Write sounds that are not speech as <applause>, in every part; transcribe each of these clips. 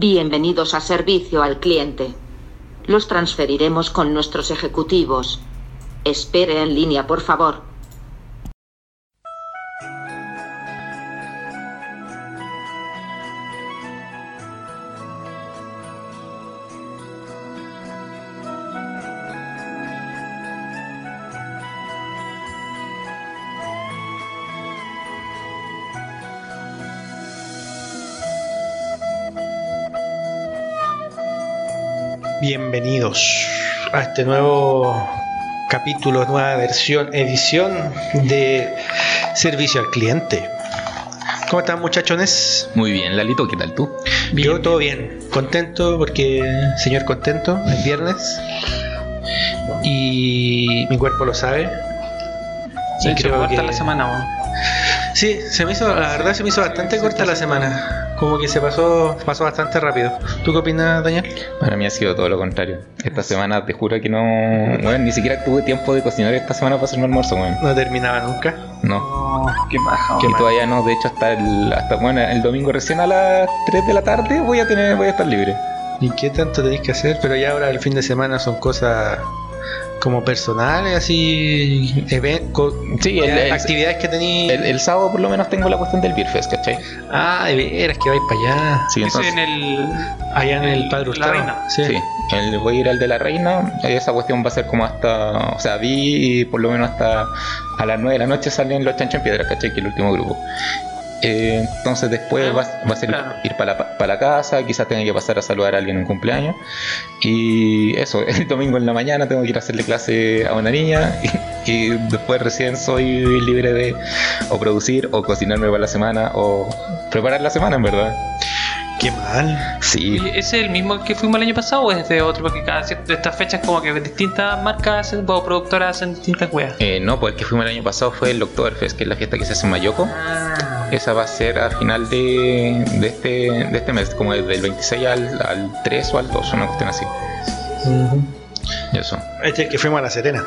Bienvenidos a servicio al cliente. Los transferiremos con nuestros ejecutivos. Espere en línea, por favor. Bienvenidos a este nuevo capítulo, nueva versión, edición de Servicio al Cliente. ¿Cómo están muchachones? Muy bien, Lalito, ¿qué tal tú? Yo todo bien, contento porque, señor contento, es viernes y mi cuerpo lo sabe. Se creo corta que- la semana, weón. Sí, se me hizo, la verdad se me hizo bastante corta la semana. Como que se pasó, pasó bastante rápido. ¿Tú qué opinas, Daniel? Para mí ha sido todo lo contrario. Esta semana te juro que no. Bueno, ni siquiera tuve tiempo de cocinar esta semana para hacerme almuerzo, weón. No terminaba nunca. No. Oh, qué baja, mal. todavía no, de hecho hasta el, hasta bueno, el domingo recién a las 3 de la tarde voy a tener, voy a estar libre. ¿Y qué tanto tenéis que hacer? Pero ya ahora el fin de semana son cosas como personales, así, even- co- Sí, el, el- actividades que tenéis. el- el sábado por lo menos tengo la cuestión del Beer Fest, ¿cachai? Ah, de veras que vais para allá. Sí, Eso entonces. en el. Allá en el Padre La. Reina. Sí. Sí, el- voy a ir al de la reina. Esa cuestión va a ser como hasta. O sea, vi por lo menos hasta a las 9 de la noche salen los chanchos en piedra, ¿cachai? Que es el último grupo. Eh, entonces después Ah, va, va a ser claro. ir para la, pa' la casa, quizás tenga que pasar a saludar a alguien en cumpleaños. Y eso, <laughs> el domingo en la mañana tengo que ir a hacerle clase a una niña. Y, <laughs> y después recién soy libre de o producir o cocinarme para la semana o preparar la semana, en verdad. Qué mal. Sí, ¿Y ¿Ese es el mismo que fuimos el año pasado o es de otro? Porque cada cierta de estas fechas, como que distintas marcas o productoras hacen distintas weas. Eh, no, pues el que fuimos el año pasado fue el Oktoberfest, que es la fiesta que se hace en Mayoko. Ah. Esa va a ser a final de, de, este, de este mes, como desde el 26 al, al 3 o al 2, una cuestión así. Y eso. Este es el que fuimos a La Serena.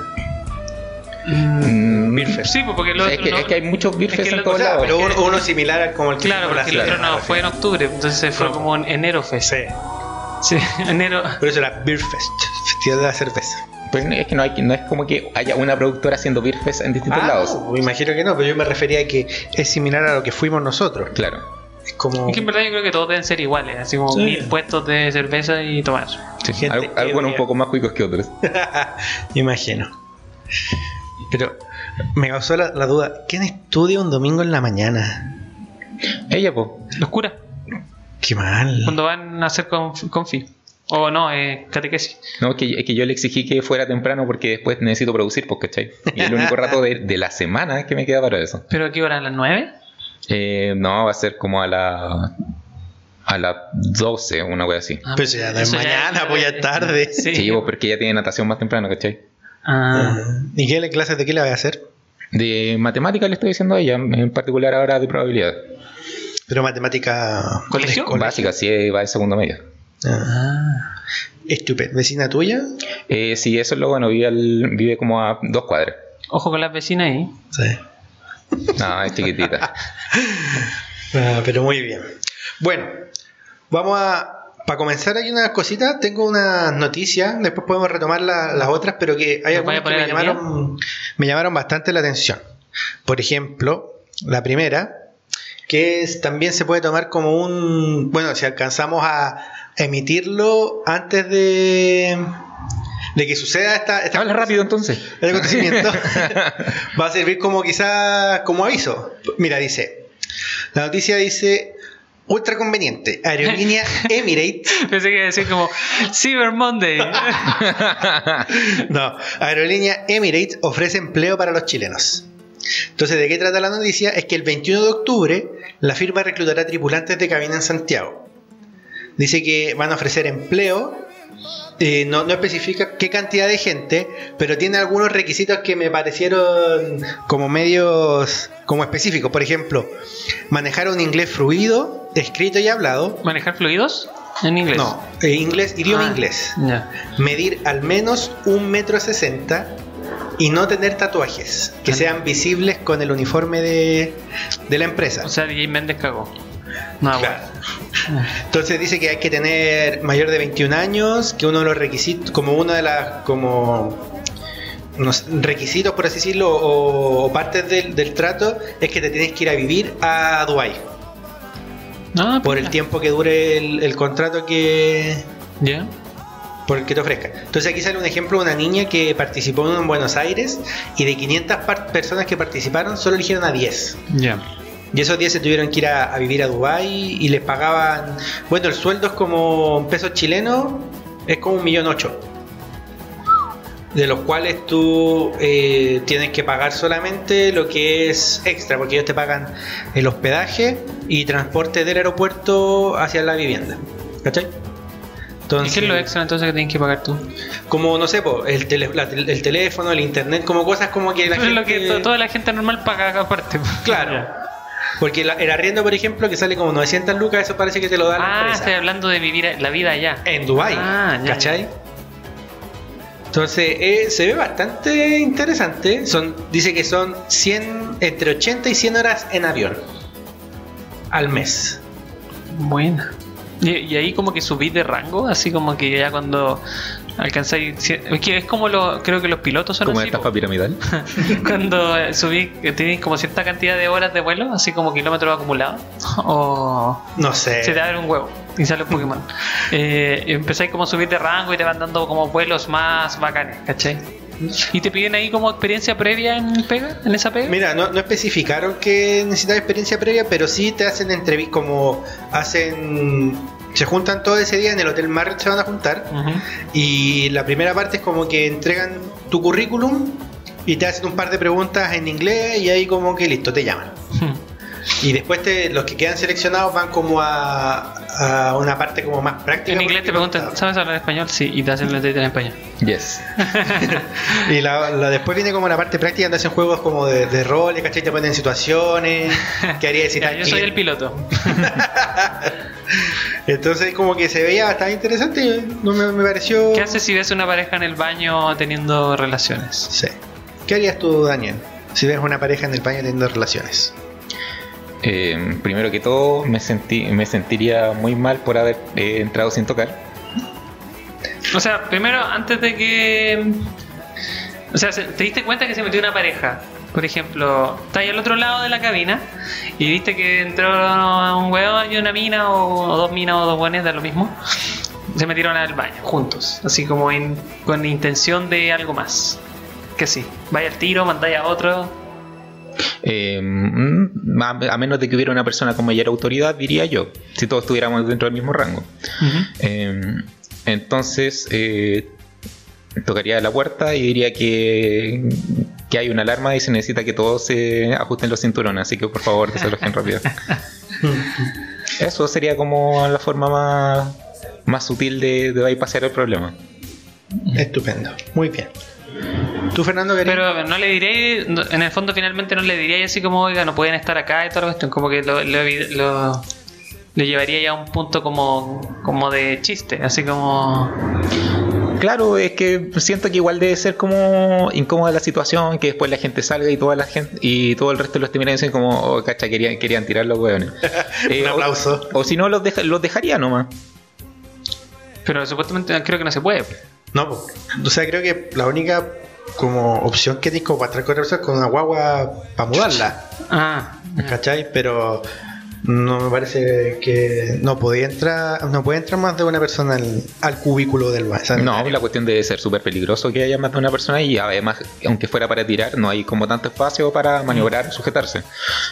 Mm, Beer Fest. Sí, pues porque el es, otro. que, no- es que hay muchos beer es que en todos lados. Pero es uno, uno similar como el que Claro, porque el otro no fue en octubre, entonces fue No. como en enero fest. Sí. Sí, <laughs> enero. Por eso era Beer Fest, Festival de la Cerveza. Pero es que no, hay, no es como que haya una productora haciendo beer fest en distintos Ah, lados. no, me imagino que no, pero yo me refería a que es similar a lo que fuimos nosotros. Claro. Es como. Es que en verdad yo creo que todos deben ser iguales, así como Sí. mil puestos de cerveza y tomar. Sí, algunos un poco más cuicos que otros. <laughs> Me imagino. Pero me causó la, la duda: ¿quién estudia un domingo en la mañana? Ella, pues. Los curas, Qué mal. cuando van a hacer conf- confi. O no, eh, catequesis. No, es que, es que yo le exigí que fuera temprano porque después necesito producir, pues, ¿cachai? Y el único rato de, de la semana que me queda para eso. <laughs> ¿Pero a qué hora? ¿A las 9? Eh, no, va a ser como a la. a las 12, una wea así. Ah, Pues ya eso mañana, pues ya es tarde. Sí. Sí, pues, porque ella tiene natación más temprano, ¿cachai? Ah, ¿Y qué clases de qué le voy a hacer? De matemática le estoy diciendo a ella, en particular ahora de probabilidad. Pero matemática. ¿Colegio? Colegio. Básica, sí, va de segundo medio. Ah, estupendo. ¿Vecina tuya? Eh, sí, eso es lo bueno, vive, al- vive como a dos cuadras. ojo con las vecinas ahí. Sí. No, es chiquitita. <laughs> Ah, pero muy bien. Bueno, vamos a. Para comenzar, hay unas cositas. Tengo unas noticias. Después podemos retomar la- las otras, pero que hay ¿Nos vaya algunas que me llamaron, me llamaron bastante la atención. Por ejemplo, la primera, que es- también se puede tomar como un. Bueno, si alcanzamos a emitirlo antes de. De que suceda esta, esta Habla rápido entonces. el acontecimiento <laughs> va a servir como quizás como aviso. Mira, dice, la noticia dice, ultra conveniente, aerolínea <laughs> Emirates, Pensé que iba a decir como Cyber Monday. <laughs> no, aerolínea Emirates ofrece empleo para los chilenos. Entonces, ¿de qué trata la noticia? Es que el 21 de octubre la firma reclutará tripulantes de cabina en Santiago. Dice que van a ofrecer empleo. eh, no, no especifica qué cantidad de gente, pero tiene algunos requisitos que me parecieron como medios como específicos. Por ejemplo, manejar un inglés fluido, escrito y hablado. ¿Manejar fluidos? En inglés. No, eh, inglés, idioma Ah, inglés. Medir al menos un metro sesenta y no tener tatuajes que sean visibles con el uniforme de, de la empresa. O sea, DJ Méndez cagó. No, Claro. bueno. Entonces dice que hay que tener mayor de 21 años, que uno de los requisitos, como uno de las como no sé, requisitos, por así decirlo, o, o partes del, del trato, es que te tienes que ir a vivir a Dubái Ah, por el tiempo que dure el, el contrato que, Ya. por el que te ofrezca. Entonces aquí sale un ejemplo de una niña que participó en Buenos Aires y de 500 par- personas que participaron, solo eligieron a 10. Ya. Y esos 10 se tuvieron que ir a, a vivir a Dubai y les pagaban, bueno, el sueldo es como pesos chilenos, es como un millón ocho. De los cuales tú eh, tienes que pagar solamente lo que es extra, porque ellos te pagan el hospedaje y transporte del aeropuerto hacia la vivienda. ¿Cachai? ¿Y Entonces, qué es lo extra entonces que tienes que pagar tú? Como, no sé, po, el, tele- la- el teléfono, el internet, como cosas como que la es <laughs> gente... lo que to- toda la gente normal paga aparte. Claro. Porque la- el arriendo, por ejemplo, que sale como 900 lucas, eso parece que te lo da la Ah, empresa. estoy hablando de vivir la vida allá. En Dubai, Ah, ya, ¿cachai? Entonces, eh, se ve bastante interesante. Son, dice que son 100, entre 80 y 100 horas en avión al mes. Buena. Y, y ahí como que subís de rango, así como que ya cuando alcanzáis... Es que es como lo, creo que los pilotos son Como así, estafa po. piramidal. <laughs> cuando eh, subís, que tenéis como cierta cantidad de horas de vuelo, así como kilómetros acumulados. <laughs> O No sé. se te abre un huevo y sale un Pokémon. <laughs> Eh, empezáis como a subir de rango y te van dando como vuelos más bacanes, ¿cachai? Y te piden ahí como experiencia previa en pega, en esa pega. Mira, no, no especificaron que necesitas experiencia previa, pero sí te hacen entrevistas como hacen... Se juntan todo ese día en el Hotel Marriott, se van a juntar. Y la primera parte es como que entregan tu currículum y te hacen un par de preguntas en inglés y ahí como que listo, te llaman. Y después te, los que quedan seleccionados van como a, a una parte como más práctica. En inglés te preguntan, ¿sabes hablar español? Sí, y te hacen la entrevista en español. Yes. <laughs> Y la, la- después viene como la parte práctica donde hacen juegos como de, de roles, ¿cachai? Te ponen en situaciones. ¿Qué haría <laughs> tal yo soy el piloto. <laughs> Entonces como que se veía bastante interesante. No me, me pareció... ¿Qué haces si ves una pareja en el baño teniendo relaciones? Sí. ¿Qué harías tú, Daniel? Si ves una pareja en el baño teniendo relaciones. Eh, primero que todo, me, sentí, me sentiría muy mal por haber eh, entrado sin tocar. O sea, primero, antes de que. O sea, se- te diste cuenta que se metió una pareja. Por ejemplo, estás al otro lado de la cabina y viste que entró un hueón y una mina, o, dos minas o dos buenos, da lo mismo. Se metieron al baño juntos, así como en- con intención de algo más. Que sí, vaya al tiro, mandáis a otro. Eh, mm, a, a menos de que hubiera una persona con mayor autoridad, diría yo, si todos estuviéramos dentro del mismo rango. Eh, entonces, eh, tocaría la puerta y diría que, que hay una alarma y se necesita que todos se ajusten los cinturones, así que por favor desalojen rápido. <laughs> Eso sería como la forma más, más sutil de, de bypassear el problema. Estupendo. Muy bien. ¿Tú, Fernando, querías? Pero no le diré, no- en el fondo finalmente no le diría así como, oiga, no pueden estar acá y toda la cuestión, como que lo, lo, lo- lo llevaría ya a un punto como, como de chiste, así como... Claro, es que siento que igual debe ser como incómoda la situación, que después la gente salga y toda la gente y todo el resto los termina diciendo como, oh, cacha, querían, querían tirar los <laughs> hueones. Eh, Un o- aplauso. O, si no, los, deja- los dejaría nomás. Pero supuestamente creo que no se puede. No, o sea, creo que la única como opción que tienes como para estar con otra persona es con una guagua para mudarla, Ah, ¿cachai? Pero no me parece que no podía entrar, no puede entrar más de una persona al, al cubículo del baño. No, la cuestión debe ser súper peligroso que haya más de una persona y además, aunque fuera para tirar, no hay como tanto espacio para maniobrar, sujetarse.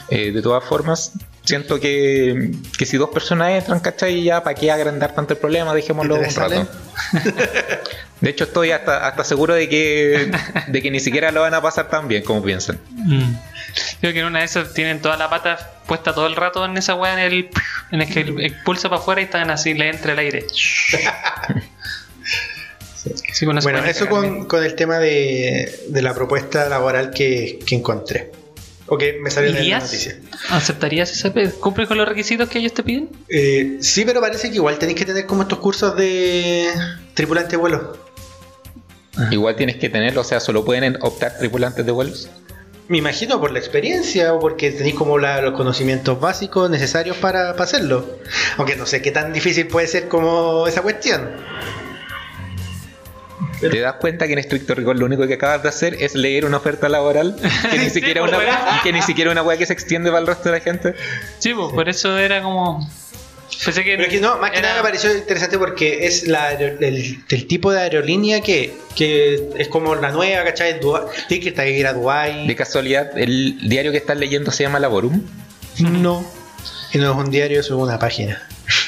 Eh, de todas formas, siento que, que si dos personas entran, ¿cachai? Ya, ¿para qué agrandar tanto el problema? Dejémoslo ¿Y un rato. <laughs> De hecho, estoy hasta, hasta seguro de que, de que ni siquiera lo van a pasar tan bien como piensan. mm. creo que en una de esas tienen toda la pata puesta todo el rato en esa weá en el... En el que expulsa para afuera y están así, le entra el aire. <laughs> Sí, Bueno, eso con, con el tema de, de la propuesta laboral que, que encontré. O que me salió en la noticia. ¿Aceptarías ese pe- ¿Cumple con los requisitos que ellos te piden? Eh, sí, pero parece que igual tenéis que tener como estos cursos de tripulante de vuelo. Igual tienes que tenerlo, o sea, solo pueden optar tripulantes de vuelos. Me imagino por la experiencia o porque tenéis como la- los conocimientos básicos necesarios para, para hacerlo. Aunque no sé qué tan difícil puede ser como esa cuestión. ¿Te das cuenta que en estricto rigor lo único que acabas de hacer es leer una oferta laboral que ni <laughs> siquiera una que ni siquiera una weá que se extiende para el resto de la gente? Sí, pues, por eso era como. Pensé que. Pero es que no, más que era- nada me pareció interesante porque es la, el, el tipo de aerolínea que, que es como la nueva, ¿cachai? Tienes que que ir a Dubái. De casualidad, el diario que estás leyendo se llama Laborum. No. Y no es un diario, es una página.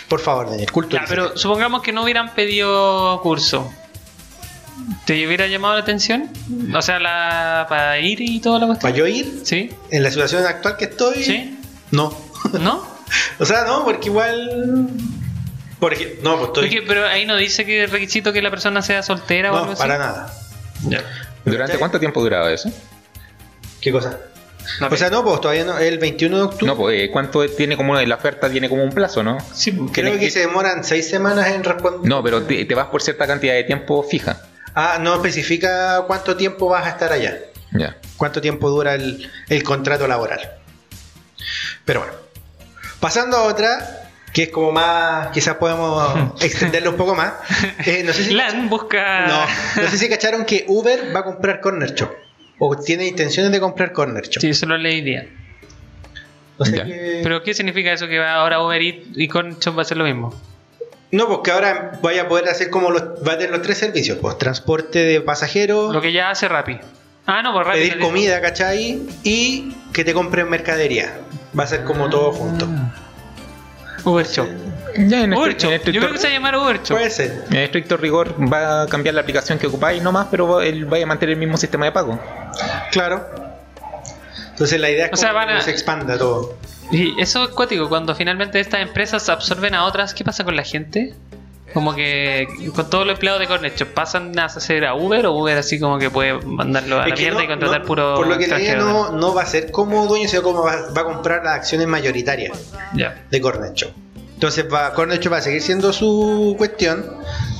Por favor, Daniel, cultura. Ya, pero supongamos que no hubieran pedido curso. ¿Te hubiera llamado la atención? O sea, la para ir y toda la cuestión. ¿Para yo ir? ¿Sí? En la situación actual que estoy. ¿Sí? No. ¿No? <laughs> O sea, no, porque igual. Por ejemplo, no, pues estoy. Porque- pero ahí no dice que el requisito que la persona sea soltera o algo No, así. para nada. Ya. ¿Durante cuánto tiempo duraba eso? ¿Qué cosa? No, o sea, no, pues todavía no. El 21 de octubre. No, pues eh, cuánto tiene como la oferta tiene como un plazo, ¿no? sí, pues, Creo que que- se demoran seis semanas en responder. No, pero te, te vas por cierta cantidad de tiempo fija. Ah, no especifica cuánto tiempo vas a estar allá. Ya. cuánto tiempo dura el, el contrato laboral. Pero bueno, pasando a otra, que es como más, quizás podemos <laughs> extenderlo un poco más. Eh, no, sé si, Lan busca. no, no sé si cacharon que Uber va a comprar Corner Shop. O tiene intenciones de comprar Corner Shop. Sí, eso lo leí día. Pero ¿qué significa eso? Que va ahora Uber Eats y Cornshop va a ser lo mismo. No, porque ahora vaya a poder hacer como los, va a tener los tres servicios, pues transporte de pasajeros, Lo que ya hace Rappi. Ah, no, pues Rappi. pedir comida, ¿cachai? Y que te compren mercadería. Va a ser como todo junto. Uber Shop. Ya en, Uber estri- en Shop. estricto, Yo creo que se va a llamar Uber Shop. Puede ser. en estricto rigor va a cambiar la aplicación que ocupáis nomás, pero él va a mantener el mismo sistema de pago. Claro. Entonces la idea es O sea, como van a- que se expanda todo. Y eso es cuático, cuando finalmente estas empresas absorben a otras, ¿qué pasa con la gente? Como que con todos los empleados de Corner Shop pasan a hacer a Uber o Uber así como que puede mandarlo a Es la mierda no- y contratar no- puro Por lo que leía no, no va a ser como dueño, sino como va, va a comprar las acciones mayoritarias Ya. de Corner Shop. Entonces va, Corner Shop va a seguir siendo su cuestión,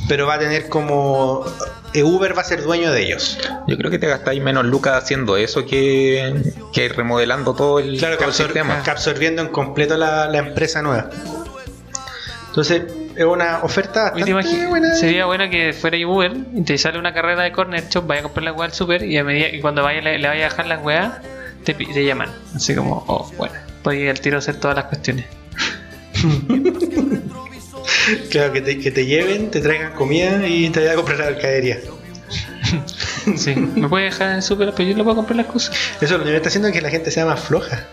pero va a tener como eh, Uber va a ser dueño de ellos. Yo creo que te gastáis menos lucas haciendo eso que, que remodelando todo el, Claro, que, todo el absor- sistema. que absorbiendo en completo la, la empresa nueva. Entonces es una oferta Oye, ¿te bastante buena. Sería bueno que fuera Uber y te sale una carrera de Corner Shop, vaya a comprar la weá al super y, a medida, y cuando vaya, le, le vaya a dejar las weas, te, llaman. Así como, oh, bueno, podía al tiro hacer todas las cuestiones. <laughs> Claro, que te, que te lleven, te traigan comida y te vayan a comprar la mercadería. <laughs> Sí, me puede dejar en el super, pero yo le puedo comprar las cosas. Eso lo que está haciendo es que la gente sea más floja.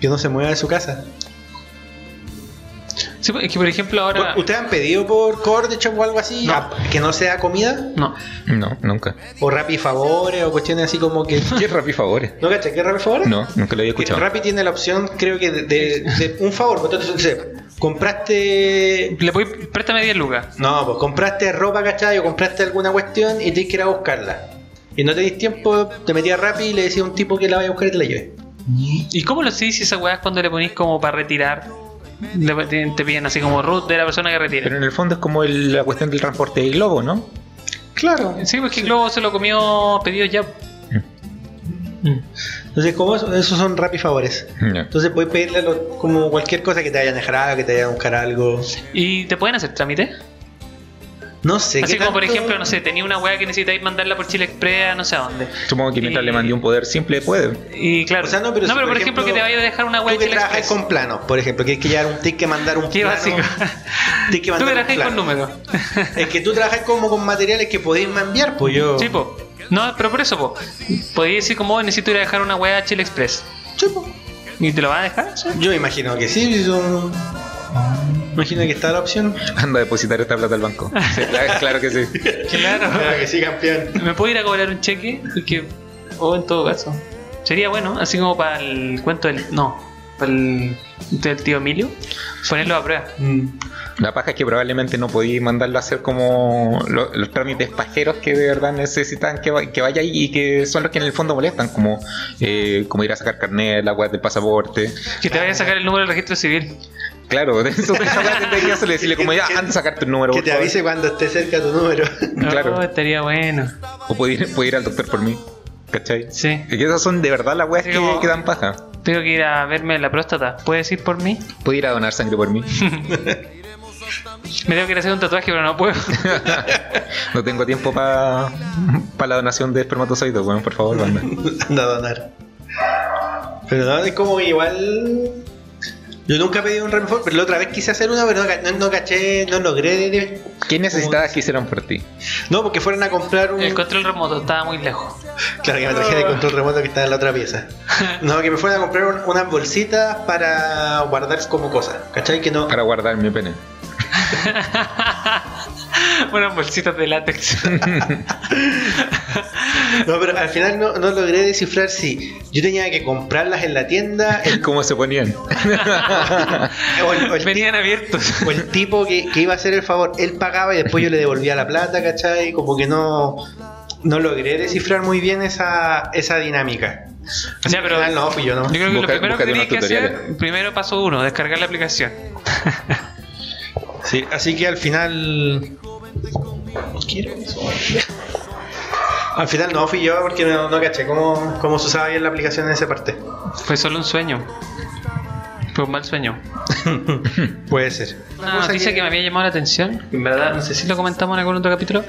Que no se mueva de su casa. Sí, es que por ejemplo ahora. ¿Ustedes han pedido por Core Shop o algo así? No. a- Que no sea comida. No, No, nunca. O Rappi Favores o cuestiones así como que. ¿Qué Rappi favores? ¿No cachai? ¿Qué es Rappi Favores? No, nunca lo había escuchado. Rappi tiene la opción, creo que, de, de- de un favor. pues, Entonces, compraste. le voy, préstame 10 lucas. No, pues compraste ropa, ¿cachai? O compraste alguna cuestión y tienes que ir a buscarla. Y no tenéis tiempo, te metías Rappi y le decía a un tipo que la vaya a buscar y te la lleve. ¿Y cómo lo sé si esa weá es cuando le ponís como para retirar? Te, te piden así como root de la persona que retira. Pero en el fondo es como el- la cuestión del transporte de globo, ¿no? Claro. Sí, porque Globo se lo comió pedido ya. Mm. Entonces, como eso, esos son Rappi Favores. Entonces puedes pedirle lo- como cualquier cosa que te vayan a dejar algo, que te vayan a buscar algo. ¿Y te pueden hacer trámite? No sé. Así qué como por ejemplo, no sé, tenía una weá que necesitáis mandarla por Chile Express a no sé a dónde. Supongo que mientras Y- le mandé un poder simple puede. Y claro. O sea, no, pero si, por, por ejemplo, ejemplo, que te vaya a dejar una weá Tú de que Chile trabajas Express. con planos, por ejemplo, que hay que llevar un tienes que mandar un Qué plano. básico. <laughs> Que Tú que mandar un trabajáis con números. <laughs> Es que tú trabajas como con materiales que podéis enviar, pues yo. Sí, po. No, pero por eso, po. Podéis decir como "Oh, necesito ir a dejar una weá a Chile Express. Sí, pues. ¿Y te lo vas a dejar? Sí. Yo imagino que sí, si son- Imagino que está la opción. <laughs> Anda a depositar esta plata al banco. Sí, claro, claro que sí. <laughs> Claro. Claro que sí, campeón. ¿Me puedo ir a cobrar un cheque? Porque, o en todo caso. Sería bueno, así como para el cuento del. No, para el del tío Emilio. Ponerlo a prueba. Mm. La paja es que probablemente no podéis mandarlo a hacer como lo- los trámites pajeros que de verdad necesitan que, va- que vaya ahí y que son los que en el fondo molestan, como, eh, como ir a sacar carnet, la web del pasaporte. Que te vaya a sacar el número del registro civil. Claro, de eso <laughs> tendría que hacerle, decirle como ya, anda a sacarte un número. Que te favor. avise cuando esté cerca tu número. <laughs> Claro. No, estaría bueno. O puede ir, puede ir al doctor por mí. ¿Cachai? Sí. Y que esas son de verdad las weas que, que dan paja. Tengo que ir a verme la próstata. ¿Puedes ir por mí? Puedo ir a donar sangre por mí. <laughs> Me tengo que ir a hacer un tatuaje, pero no puedo. no tengo tiempo para la donación de espermatozoides, weón, por favor, banda. Anda a donar. Pero no, es como igual. Yo nunca he pedido un Phone, pero la otra vez quise hacer una, pero no, no, no caché, no logré. de- de- ¿Qué necesitabas que hicieran por ti? No, porque fueron a comprar un. El control remoto estaba muy lejos. Claro, que me traje el control remoto que está en la otra pieza. <laughs> No, que me fueron a comprar un- unas bolsitas para guardar como cosas. ¿Cachai? Que no. Para guardar mi pene. <laughs> <laughs> Unas bolsitas de látex. <laughs> No, pero al final no, no logré descifrar si yo tenía que comprarlas en la tienda <laughs> el- ¿Cómo se ponían? o, el, o el Venían abiertos. o el tipo que, que iba a hacer el favor, él pagaba y después yo le devolvía la plata, ¿cachai? Como que no, no logré descifrar muy bien esa, esa dinámica. Ya, que pero- al final no, fui yo no. Yo creo que Busca- lo primero que tenías que hacer, primero paso uno, descargar la aplicación. Sí, así que al final. Quiero eso. Al final no fui yo porque no, no caché cómo, cómo se usaba bien la aplicación en esa parte. Fue solo un sueño. Fue un mal sueño. <laughs> Puede ser. Una noticia que me había llamado la atención, en verdad, no sé si lo comentamos en algún otro capítulo,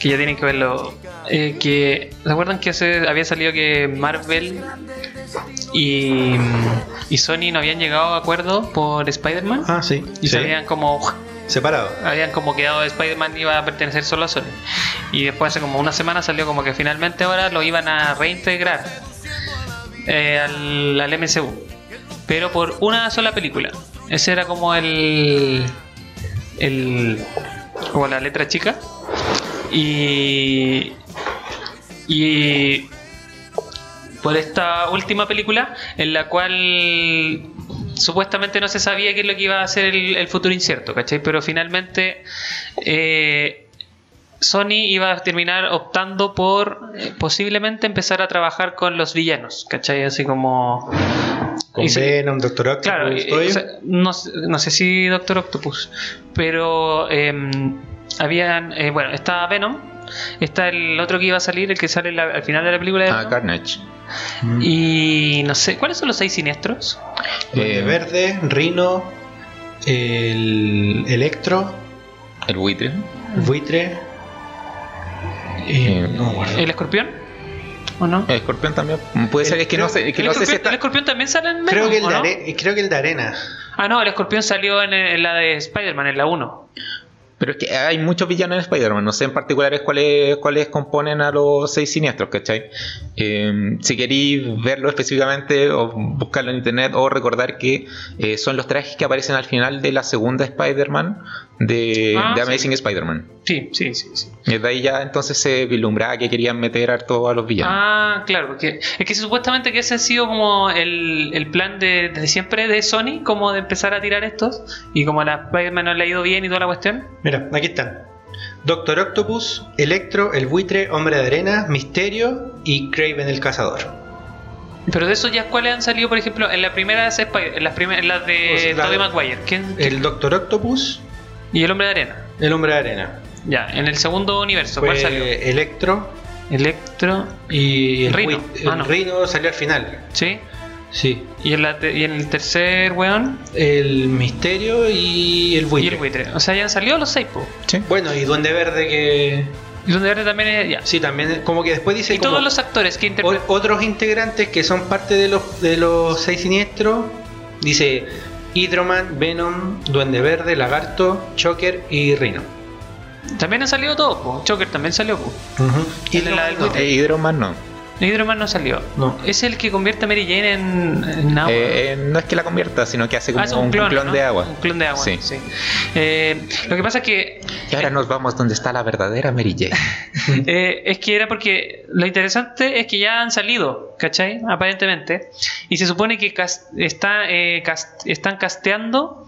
que ya tienen que verlo. eh, que, ¿Se acuerdan que hace- había salido que Marvel y, y Sony no habían llegado a acuerdo por Spider-Man? Ah, sí. y sí. se habían como Separado. habían como quedado Spider-Man iba a pertenecer solo a Sony. Y después hace como una semana salió como que finalmente ahora lo iban a reintegrar eh, al, al MCU. Pero por una sola película. Ese era como el. el como la letra chica. Y. Y. Por esta última película, en la cual supuestamente no se sabía qué es lo que iba a ser el, el futuro incierto, ¿cachai? Pero finalmente eh, Sony iba a terminar optando por eh, posiblemente empezar a trabajar con los villanos, ¿cachai? Así como... Con y Venom, Doctor Octopus, Claro, o sea, no, sé- no sé si Doctor Octopus, pero em, habían, eh, bueno, está Venom, está el otro que iba a salir, el que sale la- al final de la película de Ah, Carnage. Mm. y no sé, ¿cuáles son los seis siniestros? Duende Eh, Verde, Rino, el Electro, El buitre. Buitre. y- Eh, no. ¿El escorpión? ¿O no? El escorpión también. Puede El- ser, es que no creo- sé, es que ¿El, no sé si está. el escorpión también sale en Creo Venom, que, el ¿o de no? creo que el de arena. Ah, no, el escorpión salió en, en la de Spider-Man, en la 1. Pero es que hay muchos villanos en Spider-Man, no sé en particular cuáles, cuáles componen a los seis siniestros, ¿cachai? Eh, si queréis verlo específicamente o buscarlo en internet o recordar que eh, son los trajes que aparecen al final de la segunda Spider-Man de, Ah, de sí. Amazing Spider-Man. Sí, sí, sí, sí. Y desde ahí ya entonces se vislumbraba que querían meter harto a los villanos. Ah, claro, porque es que supuestamente que ese ha sido como el, el plan de, desde siempre de Sony, como de empezar a tirar estos, y como a la Spider-Man no le ha ido bien y toda la cuestión. Mira, aquí están. Doctor Octopus, Electro, el buitre, Hombre de Arena, Misterio y Craven el Cazador. Pero de esos ya cuáles han salido, por ejemplo, en la primera en las, primeras, en las de O sea, Tobey Maguire. ¿Quién, El Doctor Octopus, Y el hombre de arena. el Hombre de Arena. Ya, en el segundo universo, ¿cuál salió? Electro Electro, y el, buit- el Ah, no. Salió al final. ¿sí? Sí. Y en, la te- y en el tercer weón, El Misterio y el buitre. y el buitre. O sea, ya han salido los seis, po. Sí. Bueno, y Duende Verde que... Y donde verde también es. Ya. Sí, también como que después dice Y como todos los actores que interpretan. o- otros integrantes que son parte de los, de los seis siniestros. Dice Hydroman, Venom, Duende Verde, Lagarto, Choker y Rhino. También han salido todos, po. Choker también salió, po. Y El de la del no. buitre. Eh, Hydroman no. Hydroman no salió. No. Es el que convierte a Mary Jane en, en agua. Eh, eh, no es que la convierta, sino que hace como Ah, un, clon, ¿no? de agua. Un clon de agua, sí. Sí. Eh, lo que pasa es que Y ahora nos vamos donde está la verdadera Mary Jane. <laughs> es que era porque lo interesante es que ya han salido, ¿cachai? Aparentemente. Y se supone que está, están casteando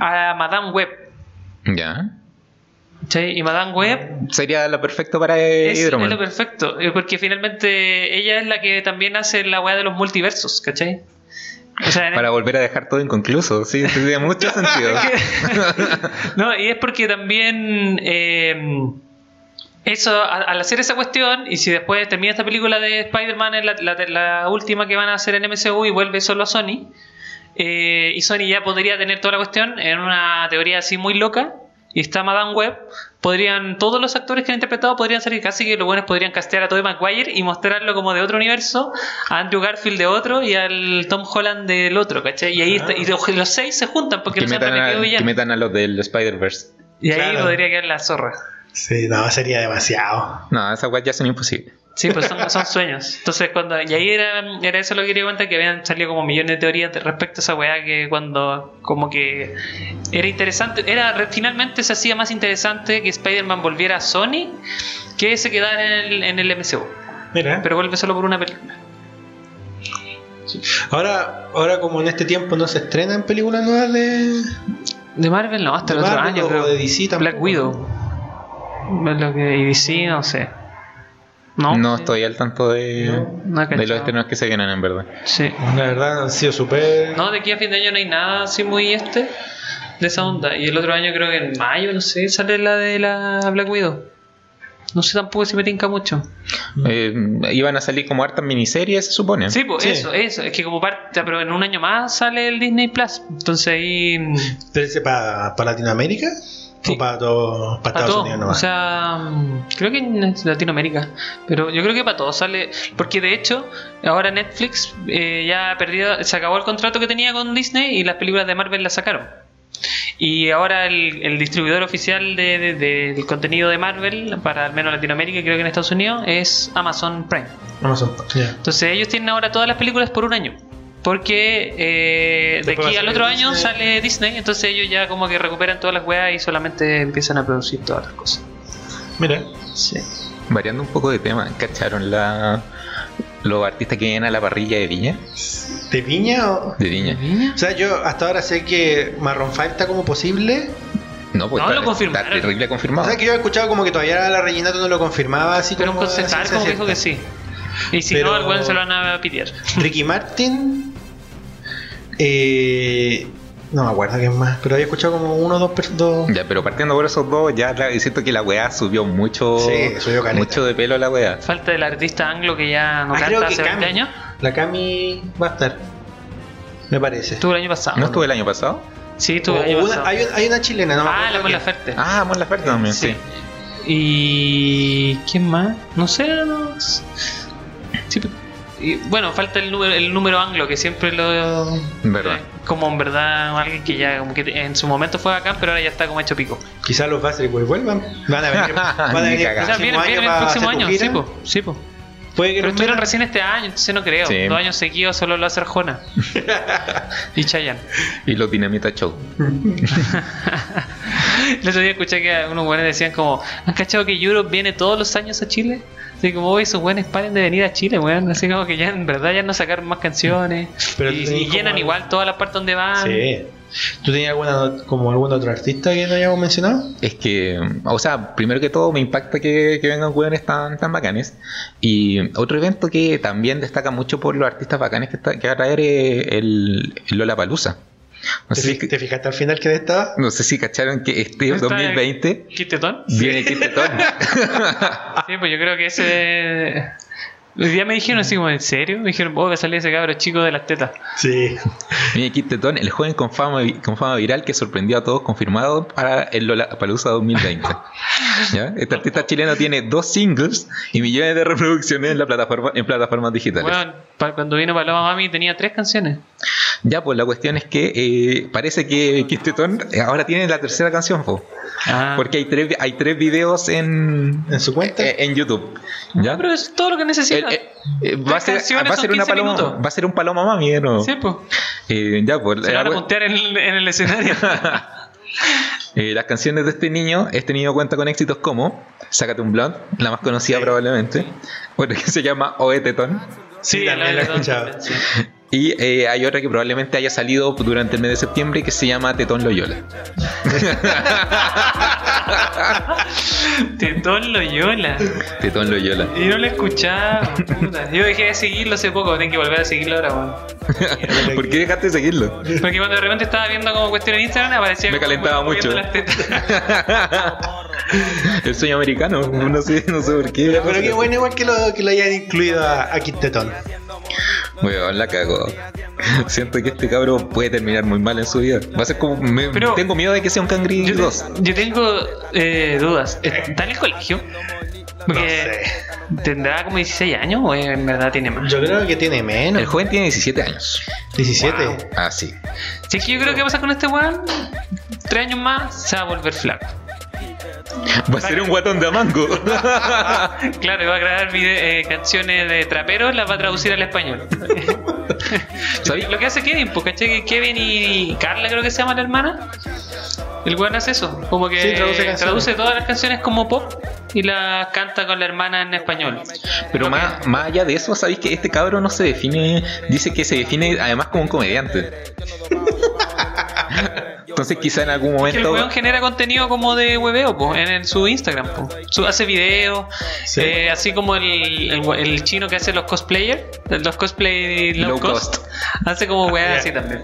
a Madame Web. ya. ¿Cachai? Y Madame Web Sería lo perfecto para es, es Hydroman. lo perfecto. eh, Porque finalmente ella es la que también hace la weá de los multiversos, ¿cachai? O sea, Para volver a dejar todo inconcluso, sí, tiene mucho <laughs> sentido. no, y es porque también eh, Eso, al hacer esa cuestión, y si después termina esta película de Spider-Man, es la, la- la última que van a hacer en MCU y vuelve solo a Sony, eh, y Sony ya podría tener toda la cuestión en una teoría así muy loca, y está Madame Web, podrían, todos los actores que han interpretado podrían salir casi que los buenos podrían castear a Tobey Maguire y mostrarlo como de otro universo, a Andrew Garfield de otro y al Tom Holland del otro, ¿cachai? Y ahí está- y los, los seis se juntan porque Que no se han metan, a, que metan a los del Spider-Verse. Y ahí podría quedar la zorra. Sí, no, sería demasiado. No, esas weas ya son imposibles. Sí, pues son, son sueños. Entonces, cuando. Y ahí era, era eso lo que quería contar, que habían salido como millones de teorías de- respecto a esa weá, que cuando. Como que. Era interesante. Era Finalmente se hacía más interesante que Spider-Man volviera a Sony que se quedara en el, en el MCU. Mira, Pero vuelve solo por una película. ahora, ahora como en este tiempo no se estrenan películas nuevas de, De Marvel no, hasta el otro año, o creo. de DC tampoco. Black Widow. Lo que, y DC, no sé. No, No estoy al tanto de, No de los estrenos que se vienen, en verdad. Sí. La verdad han sido súper... No, de aquí a fin de año no hay nada así muy este de esa onda. Y el otro año creo que en mayo, no sé, sale la de la Black Widow. No sé tampoco si me tinca mucho. Eh, iban a salir como hartas miniseries, se supone. Sí, pues Sí. eso, eso. Es que como parte, pero en un año más sale el Disney Plus. Entonces ahí. mm, ¿Pero ese para, para Latinoamérica? Sí. ¿O para, todo, para Para Estados todo. Unidos O nomás? sea, mm, creo que en Latinoamérica. Pero yo creo que para todos sale. Porque de hecho, ahora Netflix eh, ya ha perdido. Se acabó el contrato que tenía con Disney y las películas de Marvel las sacaron. Y ahora el, el distribuidor oficial de- de- de- del contenido de Marvel, para al menos Latinoamérica y creo que en Estados Unidos, es Amazon Prime. Amazon. Entonces ellos tienen ahora todas las películas por un año. Porque eh, de aquí al otro año Disney. sale Disney, entonces ellos ya como que recuperan todas las weas y solamente empiezan a producir todas las cosas. Mira, Sí. Variando un poco de tema, ¿cacharon la, los artistas que vienen a la parrilla de Viña? ¿de Viña o...? De Viña. O sea, yo hasta ahora sé que Marron 5 está como posible. No, pues No, está, lo confirmaron. está terrible O confirmado. sea, que yo he escuchado como que todavía la rellenato no lo confirmaba así Pero un como... concejal ciencia como que dijo que sí. Y si Pero- no, al se lo van a pitear. Ricky Martin. Eh, no me acuerdo quién más, pero había escuchado como uno o dos, dos Ya, pero partiendo por esos dos, ya la- siento que la weá subió mucho, Sí, subió mucho de pelo la weá. Falta el artista anglo que ya no Ah, creo canta que hace 20 Cami. años. La Cami va a estar. Me parece. Estuvo el año pasado. ¿No estuvo el año pasado? Sí, estuvo el O año una- pasado. hay, un- hay una chilena, no me ah, la Mon. Laferte. Ah, Mon Laferte también, sí. Y. ¿Quién más? No sé, no. Sí, y, bueno, falta el número, el número anglo que siempre lo. Verdad. eh, como en verdad alguien que ya como que en su momento fue bacán, pero ahora ya está como hecho pico. Quizás los Backstreet Boys vuelvan. Van a venir, <laughs> van a Ni venir el próximo año el próximo sí, po, sí, po. Puede que Pero nos estuvieron recién este año, entonces no creo. Sí. Dos años seguidos solo lo hace Arjona. <laughs> y Chayanne. Y los Dinamita Show. <laughs> El otro día escuché que unos buenos decían como, ¿han cachado que Europe viene todos los años a Chile? Así como, hoy esos buenos paren de venir a Chile, weón. Así como que ya en verdad ya no sacaron más canciones. Pero y, llenan como- igual todas las partes donde van. Sí. ¿Tú tenías alguna, como algún otro artista que no hayamos mencionado? Es que, o sea, primero que todo me impacta que, que vengan weones tan, tan bacanes. Y otro evento que también destaca mucho por los artistas bacanes que, está- que va a traer es el, el Lollapalooza. No ¿Te, si, fijaste al final que estaba? no sé si cacharon que este ¿No está 2020 ¿Kit Tetón? viene Kid Tetón. <laughs> Sí, pues yo creo que ese. Hoy día me dijeron así como, ¿en serio? Me dijeron, oh, que salió ese cabro chico de las tetas. Sí. Viene Kid Tetón, el joven con fama, con fama viral que sorprendió a todos, confirmado para el Lollapalooza 2020. <laughs> ¿Ya? Este artista chileno tiene dos singles y millones de reproducciones en, la plataforma, en plataformas digitales. Bueno, cuando vino Paloma Mami tenía tres canciones. Ya, pues la cuestión es que eh, parece que Kid Tetón ahora tiene la tercera canción, po. Ah. porque hay tres, hay tres videos en, ¿En su cuenta? eh, en YouTube. ¿ya? No, pero eso es todo lo que necesita. Eh, eh, va, a ser, va a ser una 15 paloma, va a ser un paloma mami de nuevo. Sí, pues. Eh, ya, pues, Se la van a puntear en el, en el escenario. <laughs> eh, las canciones de este niño, este niño cuenta con éxitos como Sácate un blond, la más conocida Sí, probablemente, otra <laughs> que se llama Oe Tetón, Sí, también la he escuchado. sí. Y eh, hay otra que probablemente haya salido durante el mes de septiembre que se llama Tetón Loyola. <laughs> Tetón Loyola. Tetón Loyola. Y no lo escuchaba. puta. Yo dejé de seguirlo hace poco, tengo que volver a seguirlo ahora, weón. <laughs> ¿Por qué dejaste de seguirlo? Porque cuando de repente estaba viendo como cuestión en Instagram aparecía Me calentaba mucho. las tetas. <laughs> El sueño americano, no sé, no sé por qué. Pero qué bueno igual que lo, que lo hayan incluido a, a Quintetón. Weón, la cago. <laughs> Siento que este cabro puede terminar muy mal en su vida. Va a ser como. me- Pero- tengo miedo de que sea un cangri Yo, 2. te- yo tengo eh, dudas. ¿Está en el colegio? Porque ¿Tendrá como 16 años o en verdad tiene más? Yo creo que tiene El menos. joven tiene 17 años. 17. Ah, sí. Si es que yo creo que pasa con este weón, tres años más se va a volver flaco. Va a ser un guatón de mango. <laughs> Claro, y va a grabar vide- eh, canciones de traperos, las va a traducir al español. <laughs> Lo que hace Kevin, pues, ¿cachai? Que Kevin y Carla creo que se llama la hermana. El weón hace eso, como que Sí, traduce todas las canciones como pop y las canta con la hermana en español. Pero que- más, más allá de eso, ¿sabéis que este cabro no se define? Dice que se define además como un comediante. <laughs> <laughs> Entonces quizá en algún Que el momento... weón genera contenido como de hueveo po, en, su Instagram. po. Su- hace videos, Sí. eh, así como el, el, el chino que hace los cosplayers, los cosplay low, Low cost. cost. Hace como weas Ya. así también.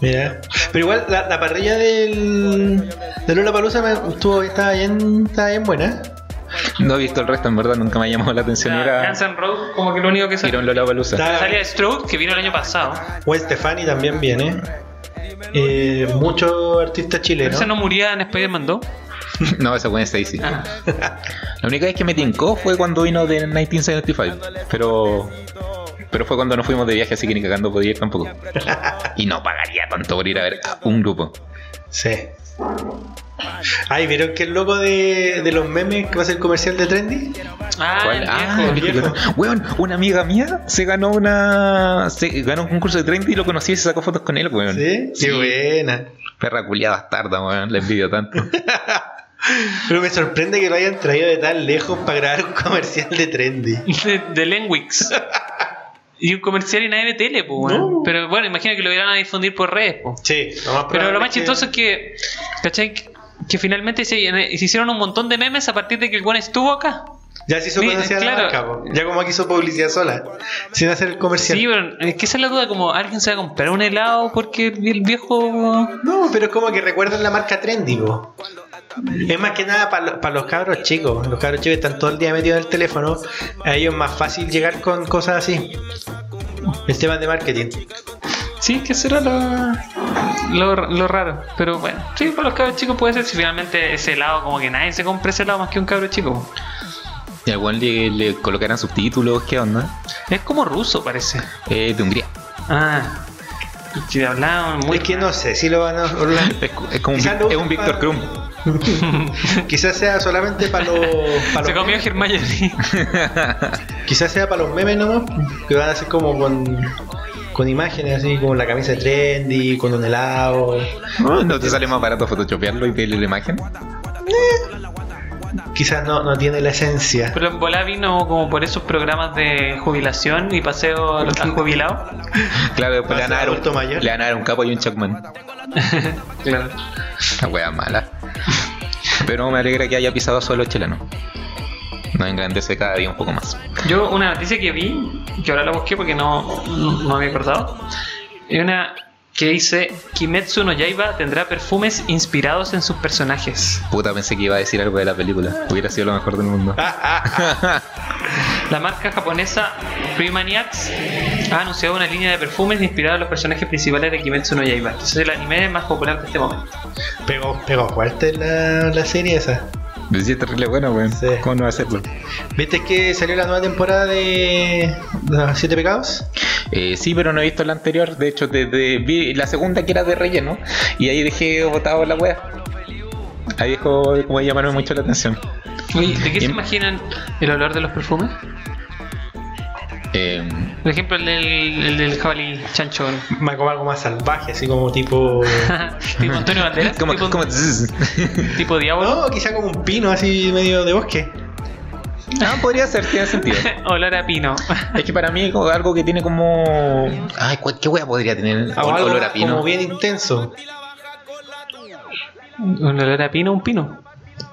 Mira. Pero igual la, la parrilla del. de Lola Palusa me estuvo, estaba bien, estaba bien buena. No he visto el resto, en verdad, nunca me ha llamado la atención. Era Guns N' Roses, como que lo único que salió. Lollapalooza. Está- Salía Stroke, que vino el año pasado. Gwen Stefani también viene. Eh, muchos artistas Pero chilenos. ese no moría en Spider-Man 2. <laughs> No, esa fue en Stacy. Ah. La única vez que me tincó fue cuando vino de 1975. Pero. Pero fue cuando nos fuimos de viaje, así que ni cagando podía ir tampoco. <laughs> Y no pagaría tanto por ir a ver a un grupo. Sí. Ay, ¿vieron que el loco de, de los memes que va a ser comercial de Trendy? Ah, ¿Cuál? el Ah, viejo. el viejo. Weón, una amiga mía se ganó una. Se ganó un concurso de 30 y lo conocí y se sacó fotos con él, weón. ¿Sí? Sí. Qué buena. Perra culiada bastarda, weón. La envidio tanto. <laughs> Pero me sorprende que lo hayan traído de tan lejos para grabar un comercial de Trendy. De, de Lenwix. <laughs> Y un comercial de tele, pues, weón. No. Pero bueno, imagino que lo irán a difundir por redes, pues. Sí, lo más Pero lo más chistoso es que, ¿cachai? Que finalmente se, se hicieron un montón de memes a partir de que el buen estuvo acá. Ya se hizo la claro. marca, po. ya como aquí hizo publicidad sola, sin hacer el comercial. Sí, pero es que esa es la duda, como alguien se va a comprar un helado porque el viejo... No, pero es como que recuerdan la marca Trendy, po. Es más que nada para los cabros chicos. Los cabros chicos están todo el día metidos en el teléfono. A ellos es más fácil llegar con cosas así. El tema de marketing. Sí, que será lo, lo, lo raro. Pero bueno, sí, para los cabros chicos puede ser si finalmente ese helado, como que nadie se compra ese helado más que un cabro chico. Y al weón le, le colocaran subtítulos, ¿qué onda? Es como ruso, parece. Eh, de Hungría. Ah, que hablaban muy... es que no sé si lo van a. hablar. <laughs> Es, es como un, es un Víctor para- Krum. <laughs> Quizás sea solamente para los. para Se los comió memes. Hermione. <laughs> Quizás sea para los memes nomás. Que van a ser como con. Con imágenes así, como la camisa de Trendy, con un helado. No, ¿No te sale más barato photoshopearlo y pedirle la imagen? Quizás no, no tiene la esencia. Pero en Volá vino como por esos programas de jubilación y paseo al jubilado. Claro, después le van, a dar un, mayor. le van a dar un capo y un Chuckman. <laughs> Claro. La wea mala. Pero me alegra que haya pisado suelo chileno. Nos engrandece cada día un poco más. Yo una noticia que vi, que ahora la busqué porque no, no, no me había acordado, es una que dice Kimetsu no Yaiba tendrá perfumes inspirados en sus personajes. Puta, pensé que iba a decir algo de la película. Hubiera sido lo mejor del mundo. <laughs> La marca japonesa Primaniacs ha anunciado una línea de perfumes inspirados en los personajes principales de Kimetsu no Yaiba. Entonces el anime más popular de este momento. Pegó, pegó fuerte la, la serie esa. Decía terrible bueno, weón. Sí. ¿Cómo no va a hacerlo? ¿Viste que salió la nueva temporada de Los Siete Pecados? Eh, sí, pero no he visto la anterior. De hecho, desde vi la segunda que era de relleno. Y ahí dejé botado la wea. Ahí dejó como de llamarme mucho la atención. Oye, ¿de qué se imaginan el olor de los perfumes? Eh, Por ejemplo, el del, el del jabalí chancho. Más como algo más salvaje, así como tipo. <laughs> tipo Antonio Banderas. como, tipo, como <laughs> tipo diablo. No, quizá como un pino así medio de bosque. Ah, podría ser, tiene sentido. <laughs> Olor a pino. Es que para mí es como algo que tiene como. Ay, ¿cuál- ¿qué wea podría tener? O algo olor a pino. como bien intenso. Un olor a pino, un pino.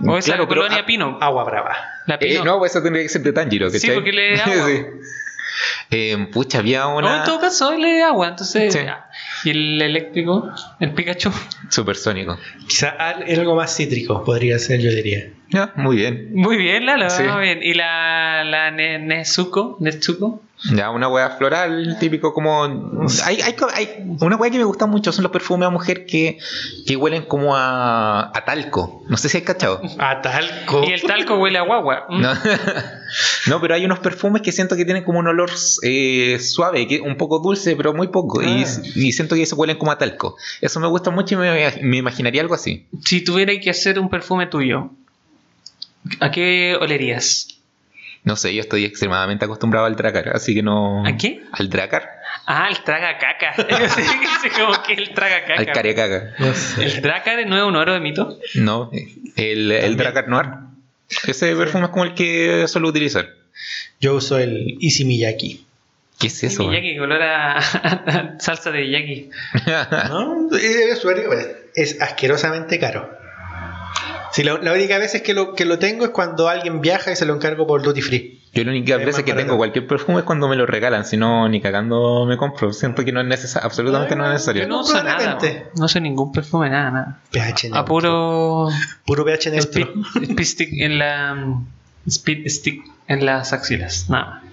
O esa Claro, colonia a- pino. Agua brava. La Eh, pino. no, pues eso tendría que ser de Tanjiro, ¿cachai? Sí, porque le da agua. Sí. Eh, pucha, había una. en todo caso, él es agua, entonces. Sí. Y el eléctrico, el Pikachu. Supersónico. Quizá al- algo más cítrico podría ser, yo diría. Ya, muy bien. Muy bien, Lalo, Sí. muy bien. Y la, la Ne- Nezuko, Nezuko. Ya, una hueá floral, típico como. Hay, hay, hay- una hueá que me gusta mucho son los perfumes a mujer que, que huelen como a, a talco. No sé si hay cachado. A talco. Y el talco huele a guagua. <laughs> No. No, pero hay unos perfumes que siento que tienen como un olor eh, suave, que un poco dulce, pero muy poco. Y, Ah. y siento que se huelen como a talco. Eso me gusta mucho y me, me imaginaría algo así. Si tuviera que hacer un perfume tuyo, ¿a qué olerías? No sé, yo estoy extremadamente acostumbrado al dracar, así que no. ¿A qué? Al dracar. Ah, el traga caca. <laughs> Como que el traga caca. Al carecaga. No sé. ¿El Dracar no es un oro de mito? No, el, el dracar noir. Ese perfume es como el que suelo utilizar. Yo uso el Easy Miyaki. ¿Qué es eso? Miyagi, color a, <laughs> salsa de Miyagi. <laughs> ¿No? Es, es asquerosamente caro. Sí, la, la única vez es que lo, que lo tengo es cuando alguien viaja y se lo encargo por duty free. Yo la única vez que tengo cualquier perfume es cuando me lo regalan, si no, ni cagando me compro. Siento que no es necesario, absolutamente no es Yo necesario. no uso nada. No uso ningún perfume, nada, nada. pH neutro. A puro Puro pH speed stick en la speed stick en las axilas. Nada.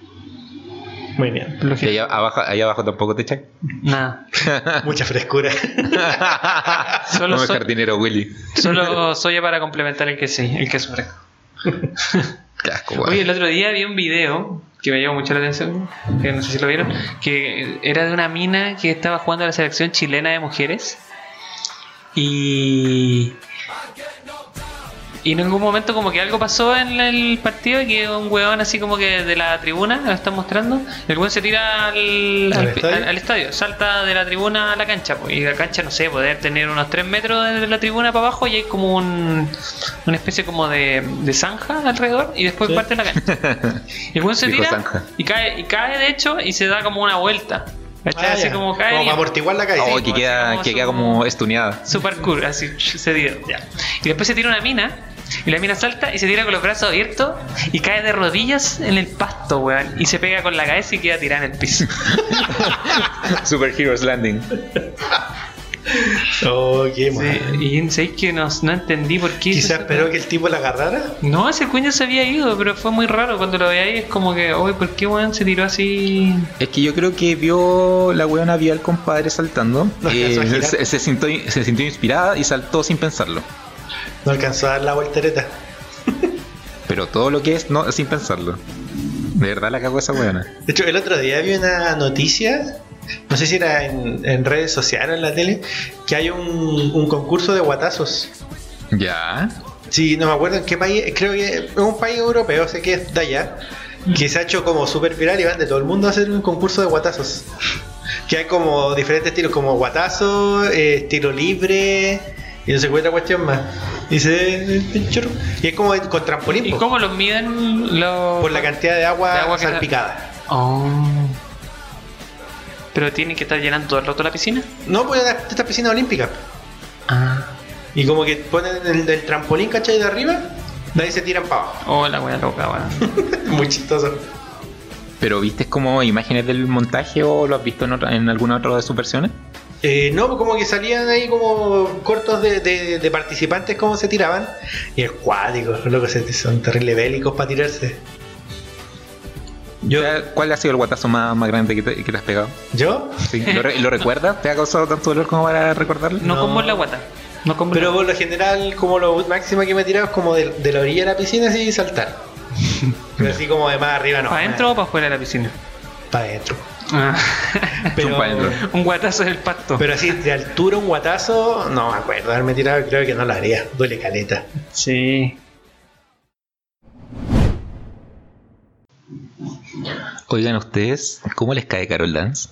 Muy bien. Y allá abajo, allá abajo tampoco te echan. Nada. <laughs> Mucha frescura. <laughs> Solo Como el soy- jardinero Willy. Solo soy para complementar el que sí, el que weón. <laughs> Oye, el otro día vi un video que me llamó mucho la atención, que no sé si lo vieron, que era de una mina que estaba jugando a la selección chilena de mujeres y y en algún momento como que algo pasó en el partido y que un weón así como que de la tribuna lo están mostrando el weón se tira al, ¿Al al- estadio? al- al estadio, salta de la tribuna a la cancha pues, y la cancha no sé, poder tener unos 3 metros de la tribuna para abajo y hay como un, una especie como de, de zanja alrededor y después Sí. parte la cancha <laughs> y el weón se tira y cae, y cae de hecho y se da como una vuelta. Ah, así como cae Como para amortiguar la caída. Oh, sí, que queda, como que su- queda como estuneada. Super cool, así cedido. Ya. Y después se tira una mina. Y la mina salta y se tira con los brazos abiertos y cae de rodillas en el pasto, weón. Y se pega con la cabeza y queda tirada en el piso. <laughs> Super Heroes Landing. <laughs> Oh, qué mal. Sí, y sabéis que no, no entendí por qué. Quizás esperó que el tipo la agarrara. No, ese cuño se había ido, pero fue muy raro cuando lo veía ahí. Es como que, oye, ¿por qué weón se tiró así? Es que yo creo que vio la weona vio al compadre saltando. <laughs> No eh, se sintió, se sintió inspirada y saltó sin pensarlo. No alcanzó a dar la voltereta. <laughs> Pero todo lo que es, no, sin pensarlo. De verdad la cagó esa weona. De hecho, el otro día vi una noticia, no sé si era en, en redes sociales o en la tele, que hay un, un concurso de guatazos. Ya. Sí, no me acuerdo en qué país, creo que es un país europeo, sé que es de allá, que se ha hecho como súper viral y van de todo el mundo a hacer un concurso de guatazos. <laughs> Que hay como diferentes estilos, como guatazo, eh, estilo libre, y no sé cuál otra cuestión más. Y, se, y es como con trampolín, ¿Y po, cómo los miden los.? por la cantidad de agua, De agua que- salpicada. Oh. Pero tienen que estar llenando todo el rato la piscina. No, pues esta esta piscina olímpica. Ah. Y como que ponen el, el trampolín, ¿cachai? De arriba, de ahí se tiran para abajo. Oh, la wea loca, weón. <laughs> Muy chistoso. ¿Pero viste como imágenes del montaje o lo has visto en, otra- en alguna otra de sus versiones? Eh, no, pues como que salían ahí como cortos de, de- de participantes cómo se tiraban. Y es cuático, loco, son terrible bélicos para tirarse. Yo, O sea, ¿Cuál ha sido el guatazo más, más grande que te, que te has pegado? ¿Yo? Sí, ¿Lo, re- lo recuerdas? ¿Te ha causado tanto dolor como para recordarlo? No, No. como en la guata. No como Pero la- por lo general, como lo máximo que me he tirado es como de, de la orilla de la piscina así y saltar. <laughs> Pero así como de más arriba no. ¿Para adentro o para afuera de la piscina? Para adentro. Ah. <laughs> Pero. Un guatazo en el pasto. pero así de altura un guatazo, no me acuerdo haberme tirado, creo que no lo haría. Duele caleta. Sí. Oigan ustedes, ¿cómo les cae Carol Dance?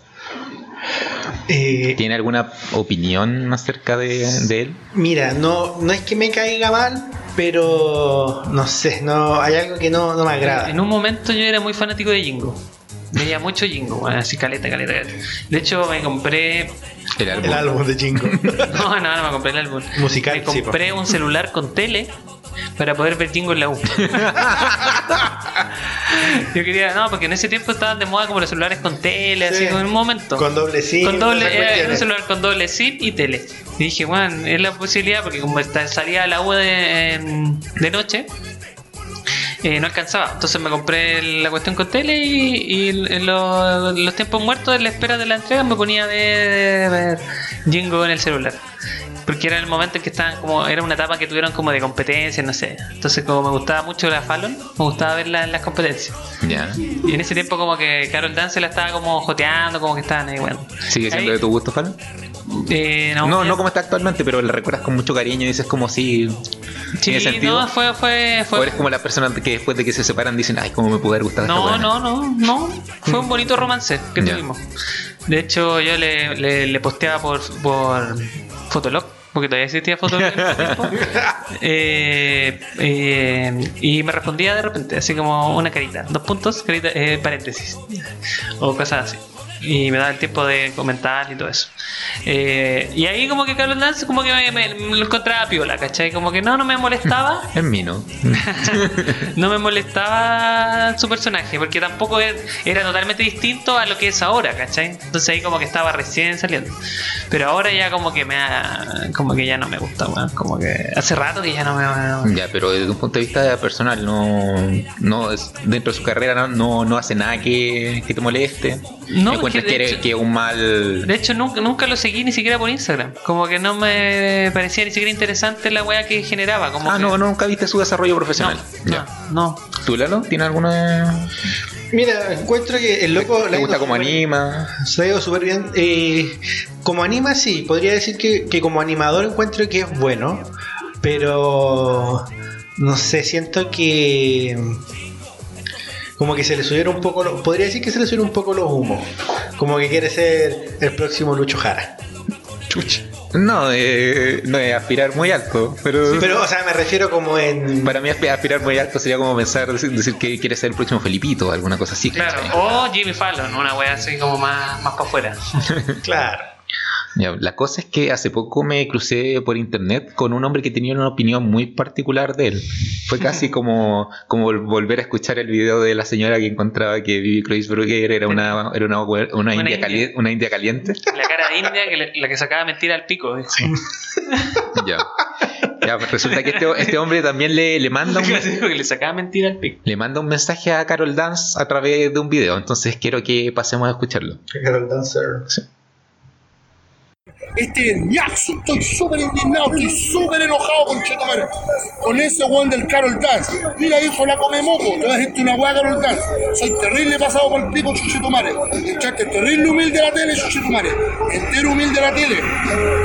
Eh, ¿Tiene alguna opinión acerca de, de él? Mira, no, no es que me caiga mal, pero no sé, no hay algo que no, no me agrada. En un momento yo era muy fanático de Jingo. Veía mucho Jingo, bueno, así caleta, caleta, caleta. De hecho, me compré. El álbum. El álbum de Jingo. <laughs> No, no, no me compré el álbum. Musical, Me sí, compré un celular con tele para poder ver Jingo en la U. <laughs> Yo quería, no, porque en ese tiempo estaban de moda como los celulares con tele, así Sí. como en un momento. Con doble SIM. Con doble, era un celular con doble SIM y tele. Y dije, bueno, es la posibilidad, porque como está- salía a la U de, de noche, eh, no alcanzaba. Entonces me compré la cuestión con tele y, y en los, los tiempos muertos, en la espera de la entrega, me ponía a ver, ver Jingo en el celular. Porque era el momento en que estaban como, era una etapa que tuvieron como de competencia, no sé. Entonces como me gustaba mucho la Fallon, me gustaba verla en las competencias. Ya. Y en ese tiempo como que Carol Dance la estaba como joteando, como que estaban ahí, bueno. ¿Sigue siendo Ahí- de tu gusto, Fallon? Eh, no, No, no como está actualmente, pero la recuerdas con mucho cariño y dices como si. Sí, ¿Tiene sentido? no, fue, fue, O fue. eres como las personas que después de que se separan dicen, ay, cómo me pudo haber gustado No, no, no, no. Fue un bonito romance que tuvimos. De hecho, yo le, le, le posteaba por, por Fotolog, porque todavía existía tiempo. <laughs> Eh, eh, y me respondía de repente, así como una carita, dos puntos, carita, eh, paréntesis, o cosas así. Y me daba el tiempo de comentar y todo eso. Eh, y ahí como que Carlos Dance como que me, me- me lo encontraba piola, ¿cachai? Como que no, no me molestaba. <laughs> Es mí, ¿no? <laughs> no me molestaba su personaje, porque tampoco era, era totalmente distinto a lo que es ahora, ¿cachai? Entonces ahí como que estaba recién saliendo. Pero ahora ya como que me ha, como que ya no me gusta, weón. Como que hace rato que ya no me Ya, pero desde un punto de vista personal, no, no es, dentro de su carrera no, no, no hace nada que, que te moleste. No, ¿Encuentras que eres- hecho- que es un mal. De hecho, nunca, nunca lo seguí ni siquiera por Instagram. Como que no me parecía ni siquiera interesante la weá que generaba. Como Ah, que- no, nunca viste su desarrollo No, profesional. ya. no, no. ¿Tú, Lalo? ¿Tienes alguna. Mira, encuentro que el loco. le ¿Te ha gusta como anima? Se ha ido súper bien. Eh, como anima, sí. Podría decir que, que como animador encuentro que es bueno. Pero. No sé, siento que. Como que se le subieron un poco. los- podría decir que se le subieron un poco los humos. Como que quiere ser el próximo Lucho Jara. No, eh, no es aspirar muy alto, pero. Pero, o sea, me refiero como en. Para mí aspi- aspirar muy alto sería como pensar, decir, decir que quiere ser el próximo Felipito o alguna cosa así. Claro. ¿cachai? O Jimmy Fallon, una weá así como más, más para afuera. <laughs> Claro. Ya, la cosa es que hace poco me crucé por internet con un hombre que tenía una opinión muy particular de él. Fue casi <laughs> como, como vol- volver a escuchar el video de la señora que encontraba que Vivi Kreuzberger era una, era una, una, Una india, india. cali- una india caliente. La cara de India, que le- la que sacaba mentira al pico. ya. Ya, pues resulta que este, este hombre también le, le manda un, <laughs> que le sacaba mentira al pico. le manda un mensaje a Carol Dance a través de un video. Entonces quiero que pasemos a escucharlo. Carol Dancer. Este ñazo, estoy súper indignado, estoy súper enojado con Chetumare. Con ese weón del Carol Dance. Mira, hijo, la come moco. Te decirte una weá, Carol Dance. Soy terrible pasado por el pico, Chuchetumare. Echaste terrible humilde la tele, Chuchetumare. Entero humilde la tele.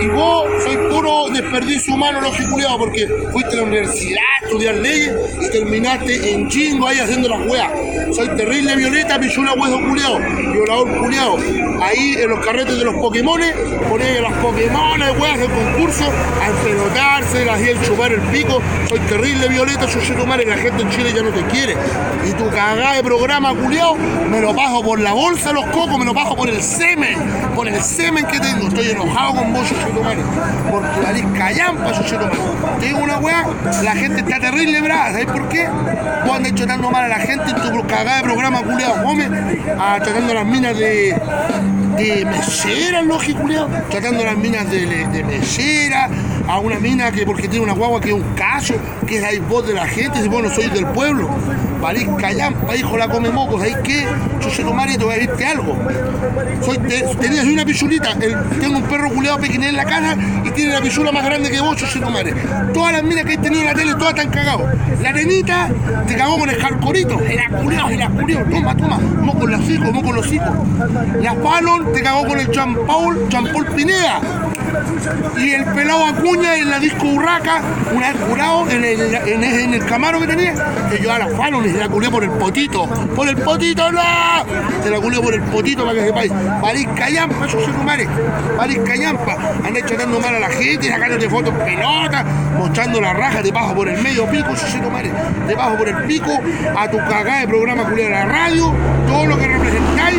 Y vos soy puro desperdicio humano, logiculeado, porque fuiste a la universidad a estudiar leyes y terminaste en chingo ahí haciendo las weas. Soy terrible violeta, pichula hueso culeado, violador culeado. Ahí en los carretes de los Pokémones, ponía a las Pokémones, weas de concurso, a empelotarse, las y el chupar el pico. Soy terrible violeta, chuchetumare, la gente en Chile ya no te quiere. Y tu cagada de programa culeado, me lo paso por la bolsa de los cocos, me lo paso por el semen, por el semen que tengo. Estoy enojado con vos, chuchetumare, porque valís callampa, chuchetumare. Te digo una wea, la gente está terrible brava, ¿sabes por qué? Vos andas tratando mal a la gente en tu cagada de programa culeado, come, tratando a las minas de, de meseras, lógico, tratando a las minas de, de mesera, a una mina que porque tiene una guagua que es un caso, que es la voz de la gente, si vos no sois del pueblo, valís callampa, hijo la come mocos, ¿sabes qué? Yo sé tomar y te voy a decirte algo. Soy, te, tenía soy una pichulita, el- tengo un perro culeado pequeño en la casa y tiene la pichula más grande que vos, yo sé tomar. Todas las minas que he tenido en la tele, todas están cagados. La arenita te cagó con el jarcorito, era culeado, era culeado, toma, toma, moco los hijos, moco los hijos. La Fallon te cagó con el Jean Paul, Jean Pineda. Y el pelado Acuña en la disco Urraca, una vez curado en el, en, el, camaro que tenía, que yo a la Fallon y se la culé por el potito. ¡Por el potito, no! Se la culé por el potito para que sepáis. París Callampa, eso se rumare. París Callampa. Andan tratando mal a la gente, sacándote fotos pelota, mostrando la raja, te bajo por el medio pico, eso se rumare. Te bajo por el pico, a tu cagada de programa culé de la radio, todo lo que representáis.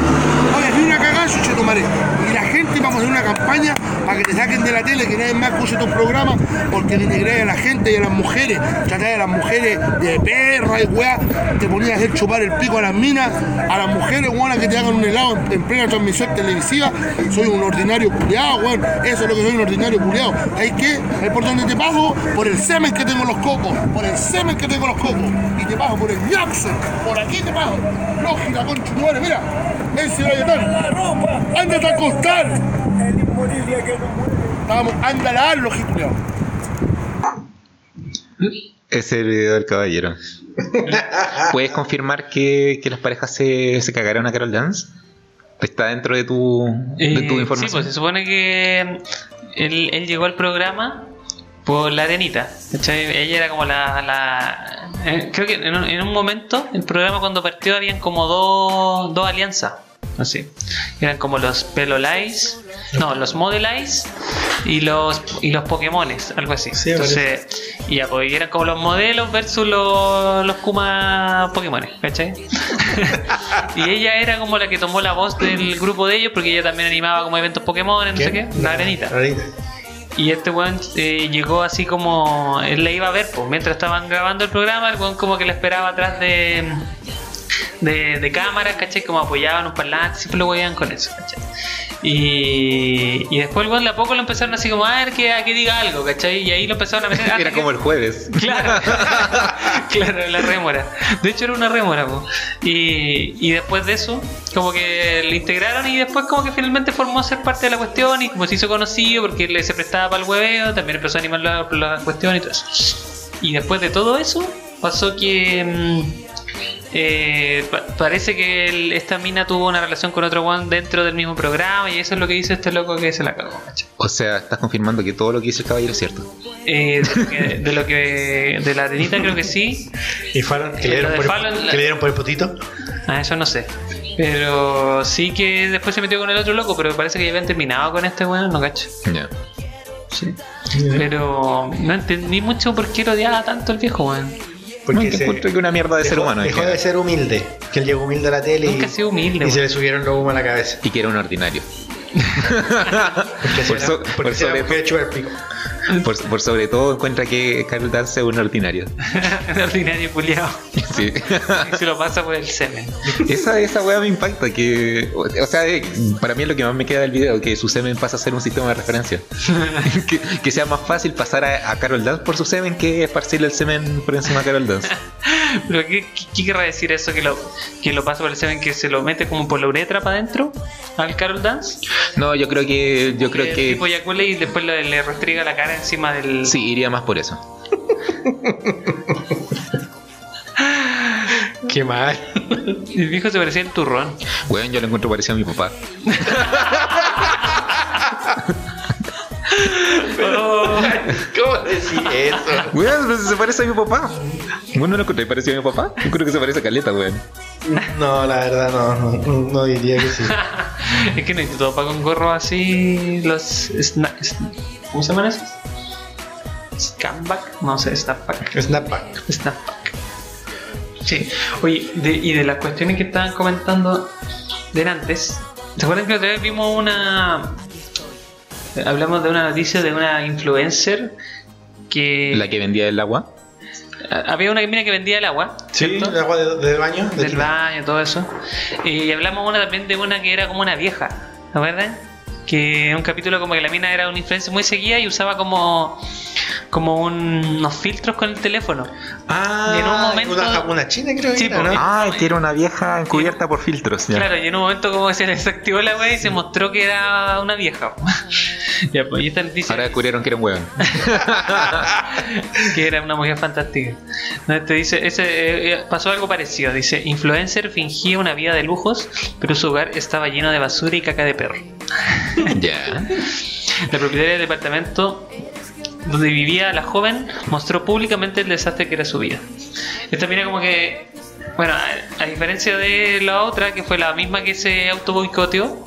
Oye, ni una cagada, eso se rumare. Y la vamos a hacer una campaña para que te saquen de la tele, que nadie más escuche tus programas programa porque denigré a la gente y a las mujeres, traté a las mujeres de perra y weá, te ponías a hacer chupar el pico a las minas, a las mujeres, weón, que te hagan un helado en, en plena transmisión televisiva, soy un ordinario culiado, weón, eso es lo que soy un ordinario culiado. ¿Hay que? ¿Es por donde te pago? Por el semen que tengo en los cocos, por el semen que tengo en los cocos, y te pago por el ñaxo, por aquí te pago. Lógica, concha, mira, ese Valletán, ándate a acostar. Vamos, anda a lavar, lógico, culiao. Ese es el video del caballero. <laughs> ¿Puedes confirmar que, que las parejas se, se cagaron a Carol Dance? ¿Está dentro de tu, de Eh, tu sí, información? pues se supone que él, él llegó al programa por la arenita. ¿cachai? Ella era como la. la- eh, creo que en un, en un momento, el programa cuando partió, habían como dos, dos alianzas. Así. Eran como los Pelolais, no, los Modelais y los y los Pokémones, algo así. Sí, Entonces, y ya, pues, eran como los modelos versus los, los Kuma Pokémones, ¿cachai? <laughs> y ella era como la que tomó la voz del grupo de ellos porque ella también animaba como eventos Pokémon, no sé qué, la arenita. La arenita. Y este weón eh, llegó así como. Él la iba a ver, pues mientras estaban grabando el programa, el weón como que la esperaba atrás de. De, de cámaras, ¿cachai? Como apoyaban un parlante, siempre lo veían con eso, ¿cachai? Y, y después el de a poco lo empezaron así como a ver que, a que diga algo, ¿cachai? Y ahí lo empezaron a meter. hasta Era como el jueves. <laughs> Claro, <laughs> claro, la rémora. De hecho era una rémora, po. Y, y después de eso, como que le integraron y después como que finalmente formó a ser parte de la cuestión y como se hizo conocido porque le se prestaba para el hueveo, también empezó a animar la, la cuestión y todo eso. Y después de todo eso, pasó que... mm, eh, pa- parece que el- esta mina tuvo una relación con otro one dentro del mismo programa y eso es lo que dice este loco que se la cagó, ¿cachai? O sea, estás confirmando que todo lo que dice el caballero es cierto. Eh, de, lo que, de lo que- de la arenita creo que sí ¿Y Fallon? ¿Que, Eh, le dieron por, Fallon, la- que le dieron por el putito? Ah, eso no sé. Pero sí que después se metió con el otro loco, pero parece que ya habían terminado con este weón, no cacho. Ya. Sí. Pero no entendí mucho por qué lo odiaba tanto el viejo weón. Porque No, que se- encuentro que una mierda de ser dejó, humano. dejó de ser humilde. Que él llegó humilde a la tele Nunca y, sido humilde, y se le subieron los humos a la cabeza. Y que era un ordinario. <laughs> Porque Por se so- era- por porque se era el pico. <laughs> Por, por sobre todo encuentra que Carol Dance es un ordinario. <laughs> Un ordinario culiado. Sí. <laughs> Y se lo pasa por el semen. esa, esa weá me impacta. que O sea, eh, para mí es lo que más me queda del video, que su semen pasa a ser un sistema de referencia. que, que sea más fácil pasar a, a Carol Dance por su semen que esparcirle el semen por encima a Carol Dance. Pero ¿qué, qué, querrá decir eso? Que lo, que lo pasa por el semen, que se lo mete como por la uretra para adentro al Carol Dance. No, yo creo que. Yo creo Eh, que. Tipo y después le, le restriega la cara encima del. Sí, iría más por eso. <laughs> Qué mal. El viejo se parecía el turrón. Weón, yo lo encuentro parecido a mi papá. ¿Cómo decir eso? Weón, pero si se parece a mi papá. ¿Vos no lo encontré parecido a mi papá? Yo creo que se parece a Caleta, weón. No, la verdad no, no, no diría que sí. <laughs> es que no hay todo para con gorro así. Los. sna- s- ¿Cómo se llaman esos? Scamback. No sé, snapback. Snapback. Snapback. Sí. Oye, de- y de las cuestiones que estaban comentando de antes. ¿Se acuerdan que otra vez vimos una. Hablamos de una noticia de una influencer que. La que vendía el agua. Había una mina que vendía el agua. Sí, ¿cierto? el agua de, de baño. de del baño, todo eso. Y hablamos una también de una que era como una vieja, ¿se acuerdan? Que un capítulo como que la mina era una influencer muy seguida y usaba como como un- unos filtros con el teléfono. Ah, Y en un momento- una, una china creo que Sí, era. Ah, que era una vieja encubierta por filtros. ya. Claro, y en un momento como se desactivó la wea y se mostró que era una vieja. <laughs> ya, pues y esta noticia Ahora descubrieron que era un weón. <laughs> que era una mujer fantástica. No, te dice, ese, eh, eh, pasó algo parecido. Dice, influencer fingía una vida de lujos, pero su hogar estaba lleno de basura y caca de perro. <laughs> ya. La propietaria del departamento donde vivía la joven mostró públicamente el desastre que era su vida. Esta mira como que, bueno, a, a diferencia de la otra, que fue la misma que se auto boicoteó,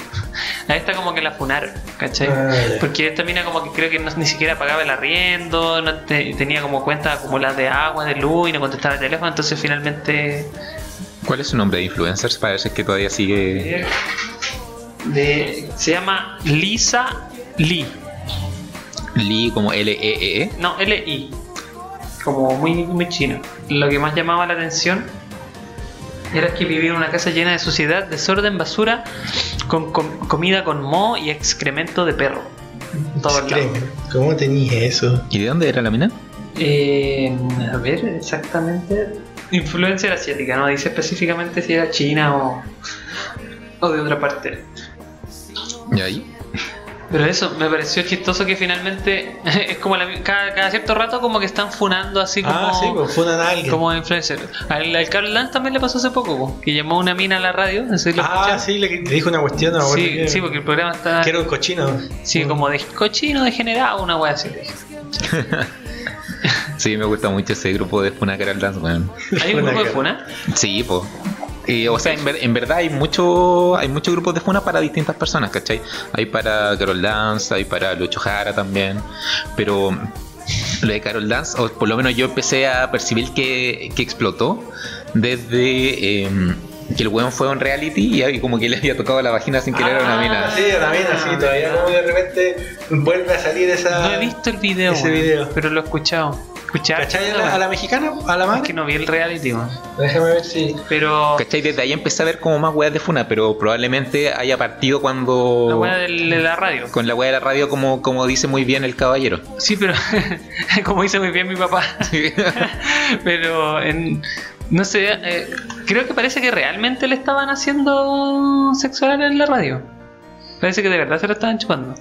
a esta como que la funaron, ¿cachai? Ah. Porque esta mina como que creo que no- ni siquiera pagaba el arriendo, no te- tenía como cuentas acumuladas de agua, de luz y no contestaba el teléfono, entonces finalmente... ¿Cuál es su nombre de influencers? Es que todavía sigue. De- se llama Lisa Lee. Lee como L-E-E-E. No, L-I. Como muy, muy chino. Lo que más llamaba la atención era que vivía en una casa llena de suciedad, desorden, basura, con, com- comida con moho y excremento de perro. Créeme, ¿Cómo tenías eso? ¿Y de dónde era la mina? Eh, a ver, exactamente. Influencia asiática, no dice específicamente si era china o, o de otra parte. ¿Y ahí? <laughs> Pero eso, me pareció chistoso que finalmente <laughs> es como la- cada, cada cierto rato como que están funando así como, Ah, sí, pues funan a alguien. como influencer. Al, al Carl Lance también le pasó hace poco, po, que llamó a una mina a la radio. Ah, sí, le, le dijo una cuestión, no sí, qué. sí, porque el programa está Que era un cochino. sí, como de cochino degenerado, una wea así. <laughs> Sí, me gusta mucho ese grupo de Funa Carol Dance, weón. ¿Hay un grupo de funa? Sí, pues. O sea, en, ver- en verdad hay mucho, hay muchos grupos de Funa para distintas personas, ¿cachai? Hay para Carol Dance, hay para Lucho Jara también, pero lo de Carol Dance, o por lo menos yo empecé a percibir que, que explotó desde eh, que el weón fue a un reality y ahí como que le había tocado la vagina sin querer a una Ah, mina. Sí, una mina, sí, todavía como de repente vuelve a salir esa. No he visto el video, ese video. pero lo he escuchado. ¿Escuchar? ¿Cachai a la, a la mexicana? ¿A la Es madre? que no vi el reality, weón. Déjame ver si. Pero ¿Cachai? Desde ahí empecé a ver como más weas de Funa, pero probablemente haya partido cuando... la weá del- de la radio. Con la wea de la radio como, como dice muy bien el caballero. Sí, pero <laughs> como dice muy bien mi papá. <laughs> pero en, no sé, eh, creo que parece que realmente le estaban haciendo sexual en la radio. Parece que de verdad se lo estaban chupando.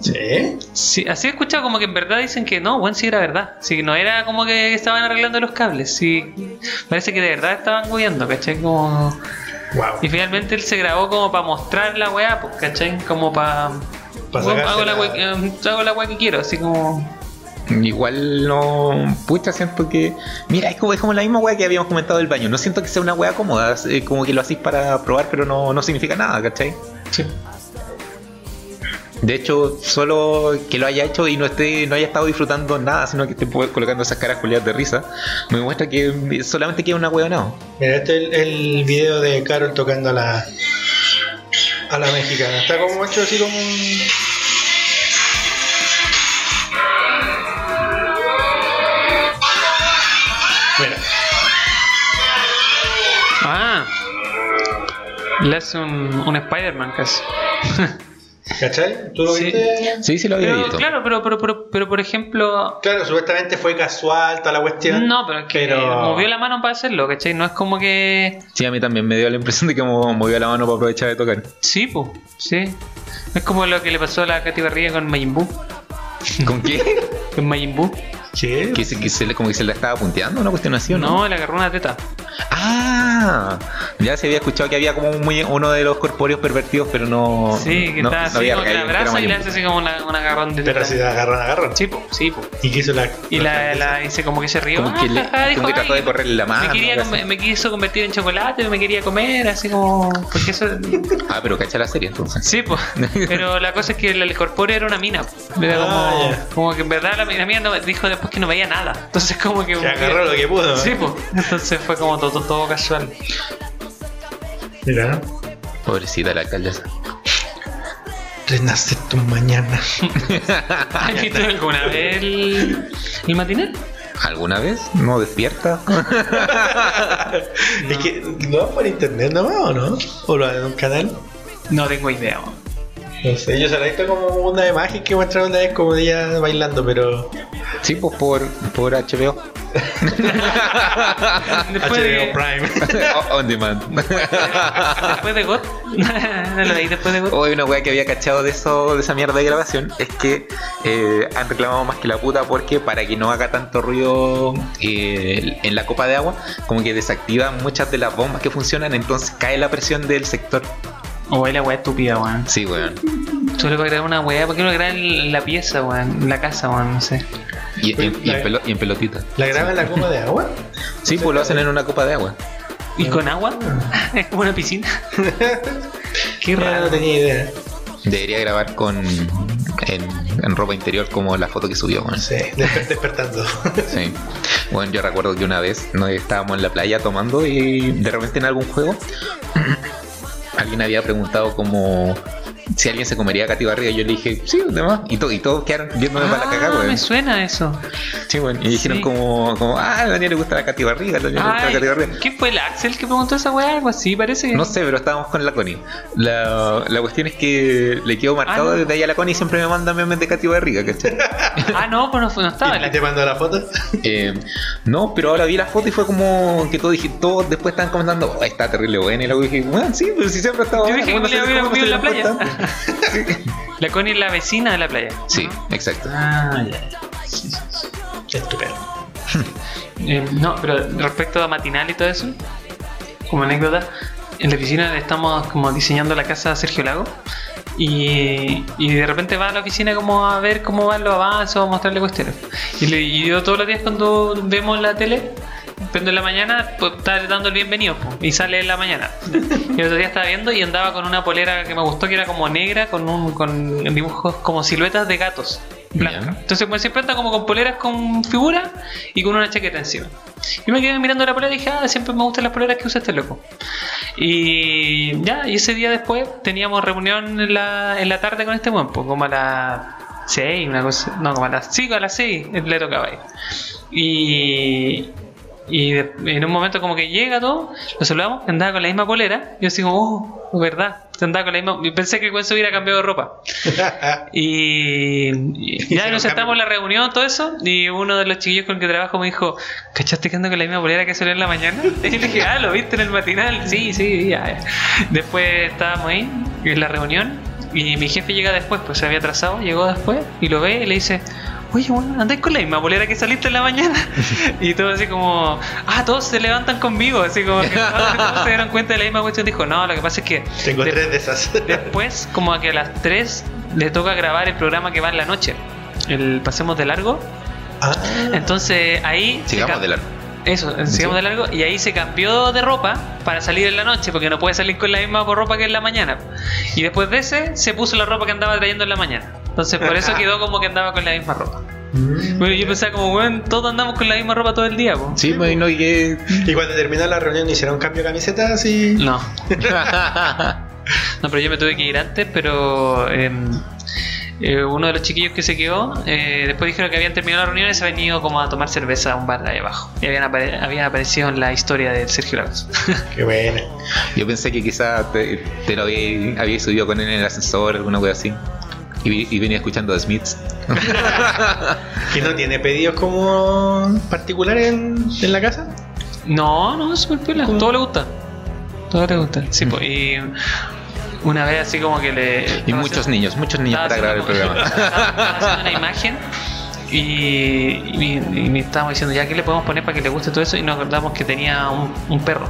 ¿Sí? Sí, así he escuchado como que en verdad dicen que no, bueno, sí era verdad. Sí, no era como que estaban arreglando los cables. Sí, parece que de verdad estaban guiando, ¿cachai? Como... Wow. Y finalmente él se grabó como para mostrar la weá, pues, ¿cachai? Como para... Pa' hago, la la- weá, hago la weá que quiero, así como... Igual no. Pucha, siento que. Mira, es como, es como la misma wea que habíamos comentado del baño. No siento que sea una wea cómoda. eh, como que lo hacís para probar, pero no, no significa nada, ¿cachai? Sí. De hecho, solo que lo haya hecho y no esté, no haya estado disfrutando nada, sino que esté colocando esas caras culiadas de risa, me muestra que solamente queda una wea no. Mira, este es el, el video de Carol tocando a la. a la mexicana. Está como hecho así como un. Le hace un, un Spider-Man casi. <laughs> ¿cachai? ¿Tú lo Sí. viste? Sí, sí lo había Pero, visto. claro, pero, pero, pero, pero, por ejemplo... Claro, supuestamente fue casual toda la cuestión. No, pero es que Pero- movió la mano para hacerlo, ¿cachai? No es como que... Sí, a mí también me dio la impresión de que mo- movió la mano para aprovechar de tocar. Sí, pues, sí. Es como lo que le pasó a la Katy Barriga con Majin Buu. ¿Con qué? <laughs> Con Majin Buu. Que se, que se le- como que se la estaba punteando, una cuestión así, ¿o no? No, le agarró una teta. Ah, ya se había escuchado que había como un muy, uno de los corpóreos pervertidos, pero no. Sí, que no, está no así como que la abraza y le hace así como una, un agarrón de teta. Pero si la agarran, agarran. Sí, pues, sí. ¿Y qué hizo la.? Y la, la hice como que se rió. Como que le- jaja, como que trató "Ay, de correrle la mano, Me, quería me quiso convertir en chocolate, me quería comer, así como. Porque eso. Ah, pero cacha la serie entonces. Sí, pues. <laughs> Pero la cosa es que el, el corpóreo era una mina. Era como, Ah, ya. como que en verdad la, la mina no- dijo después que no veía nada. Entonces, como que. Se agarró lo que pudo. Sí, pues. Entonces fue como todo, todo casual. Mira. Pobrecita la alcaldesa. Renace tu mañana. <laughs> ¿Has visto alguna vez el, el matinal? ¿Alguna vez? ¿No despierta? <laughs> Es que. ¿No? Por internet nomás o no? ¿O lo en un canal? No tengo idea. No sé, yo se la he visto como una imagen que mostraron una vez como ella bailando, pero. Sí, pues por, por HBO. Después de, HBO Prime. <laughs> O- On demand. después de God. <laughs> no lo veis después de God. Hoy una wea que había cachado de eso, de esa mierda de grabación, es que eh, han reclamado más que la puta porque para que no haga tanto ruido eh, en la copa de agua, como que desactivan muchas de las bombas que funcionan, entonces cae la presión del sector. O la weá estúpida, weón. Sí, weón. Solo para crear una weá, ¿por qué no en la pieza, weón? En la casa, weón, no sé. Y, y- y en, pelo- y en pelotita. ¿La graban en la copa de agua? Sí, pues lo hacen en una copa de agua. ¿Y con agua? Es <laughs> como una piscina. <laughs> Qué raro. no tenía idea. Debería grabar con en, en ropa interior como la foto que subió, weón. Sí, desper- despertando. <laughs> Sí. Bueno, yo recuerdo que una vez nos estábamos en la playa tomando y de repente en algún juego <clears throat> alguien había preguntado como si alguien se comería a Katy Barriga. Yo le dije, sí, demás. Y, to- y todos quedaron viéndome para la cagada, Ah, weón. me suena eso. Sí, weón. Y dijeron Sí. como, como, ah, a Daniel le gusta la Katy Barriga, a Daniel le gusta la Katy Barriga. ¿Qué fue el Axel que preguntó esa weá? Algo así, parece que. No sé, pero estábamos con la Connie. La, la cuestión es que le quedo marcado Ah, no. desde ahí a la Connie y siempre me manda memes de Katy Barriga, ¿cachai? <laughs> Ah, no, pues no, estaba ¿Y te mandó la foto? <laughs> Eh, no, pero ahora vi la foto y fue como que todos dije, todos después estaban comentando, "Oh, está terrible buena. Y luego dije, bueno, sí, pero si siempre ha estado Yo dije que bueno, le no sé había en la playa. Le <laughs> importa". La Connie es la vecina de la playa. Sí, exacto. Ah, ya. Estupendo. <laughs> Eh, no, pero respecto a matinal y todo eso, como anécdota, en la oficina estamos como diseñando la casa Sergio Lago y, y de repente va a la oficina como a ver cómo van los avances o a mostrarle cuestiones. Y, le- y yo todos los días cuando vemos la tele, prendo en la mañana, pues está dando el bienvenido y sale en la mañana. <laughs> Y el otro día estaba viendo y andaba con una polera que me gustó que era como negra con, un, con dibujos como siluetas de gatos. Blanca. Entonces, pues siempre anda como con poleras con figura y con una chaqueta encima. Y me quedé mirando la polera y dije, ah, siempre me gustan las poleras que usa este loco. Y ya, y ese día después teníamos reunión en la, en la tarde con este buen, pues, como a las 6, una cosa, no, como a las 5, a las 6 le tocaba ir. Y, y de- en un momento como que llega todo, lo saludamos, andaba con la misma polera, yo así como, oh, verdad, andaba con la misma, pensé que el se hubiera cambiado de ropa. <laughs> Y, y ya nos sentamos en la reunión, todo eso, y uno de los chiquillos con el que trabajo me dijo, ¿cachaste que ando con la misma polera que salió en la mañana? <laughs> Y le dije, ah, ¿lo viste en el matinal? Sí, sí, ya. Después estábamos ahí, en la reunión, y mi jefe llega después, pues se había atrasado, llegó después, y lo ve y le dice, oye, bueno, andáis con la misma polera que saliste en la mañana. <laughs> Y todo así como, ah, todos se levantan conmigo, así como que todos se dieron cuenta de la misma cuestión. Dijo, no, lo que pasa es que Tengo de- tres de esas. <laughs> Después, como a que a las 3 le toca grabar el programa que va en la noche. El Pasemos de Largo. Ah, Entonces ahí. Sigamos de largo. Eso, sigamos de largo. Y ahí se cambió de ropa para salir en la noche, porque no puede salir con la misma ropa que en la mañana. Y después de ese, se puso la ropa que andaba trayendo en la mañana. Entonces por eso <laughs> quedó como que andaba con la misma ropa. mm. Bueno, yo pensaba como, bueno, todos andamos con la misma ropa todo el día, po. Sí, pues, y no, y que... Y cuando terminó la reunión hicieron cambio de camiseta así. No. <laughs> No, pero yo me tuve que ir antes, pero em, eh, uno de los chiquillos que se quedó, eh, después dijeron que habían terminado la reunión y se habían ido como a tomar cerveza a un bar de ahí abajo. Y habían, apare- habían aparecido en la historia de Sergio Lagos. <laughs> Qué buena. Yo pensé que quizás te, te lo había, había subido con él en el ascensor, alguna cosa así. Y, vi- y venía escuchando a Smiths. <laughs> ¿Y no tiene pedidos como particulares en, en la casa? no, no, súper piola. Todo le gusta. Todo le gusta. Sí, pues, y una vez así como que le... Y muchos haciendo- niños, muchos niños para grabar el programa. estaba haciendo una <laughs> imagen y, y, y me estábamos diciendo ya qué le podemos poner para que le guste todo eso y nos acordamos que tenía un, un perro.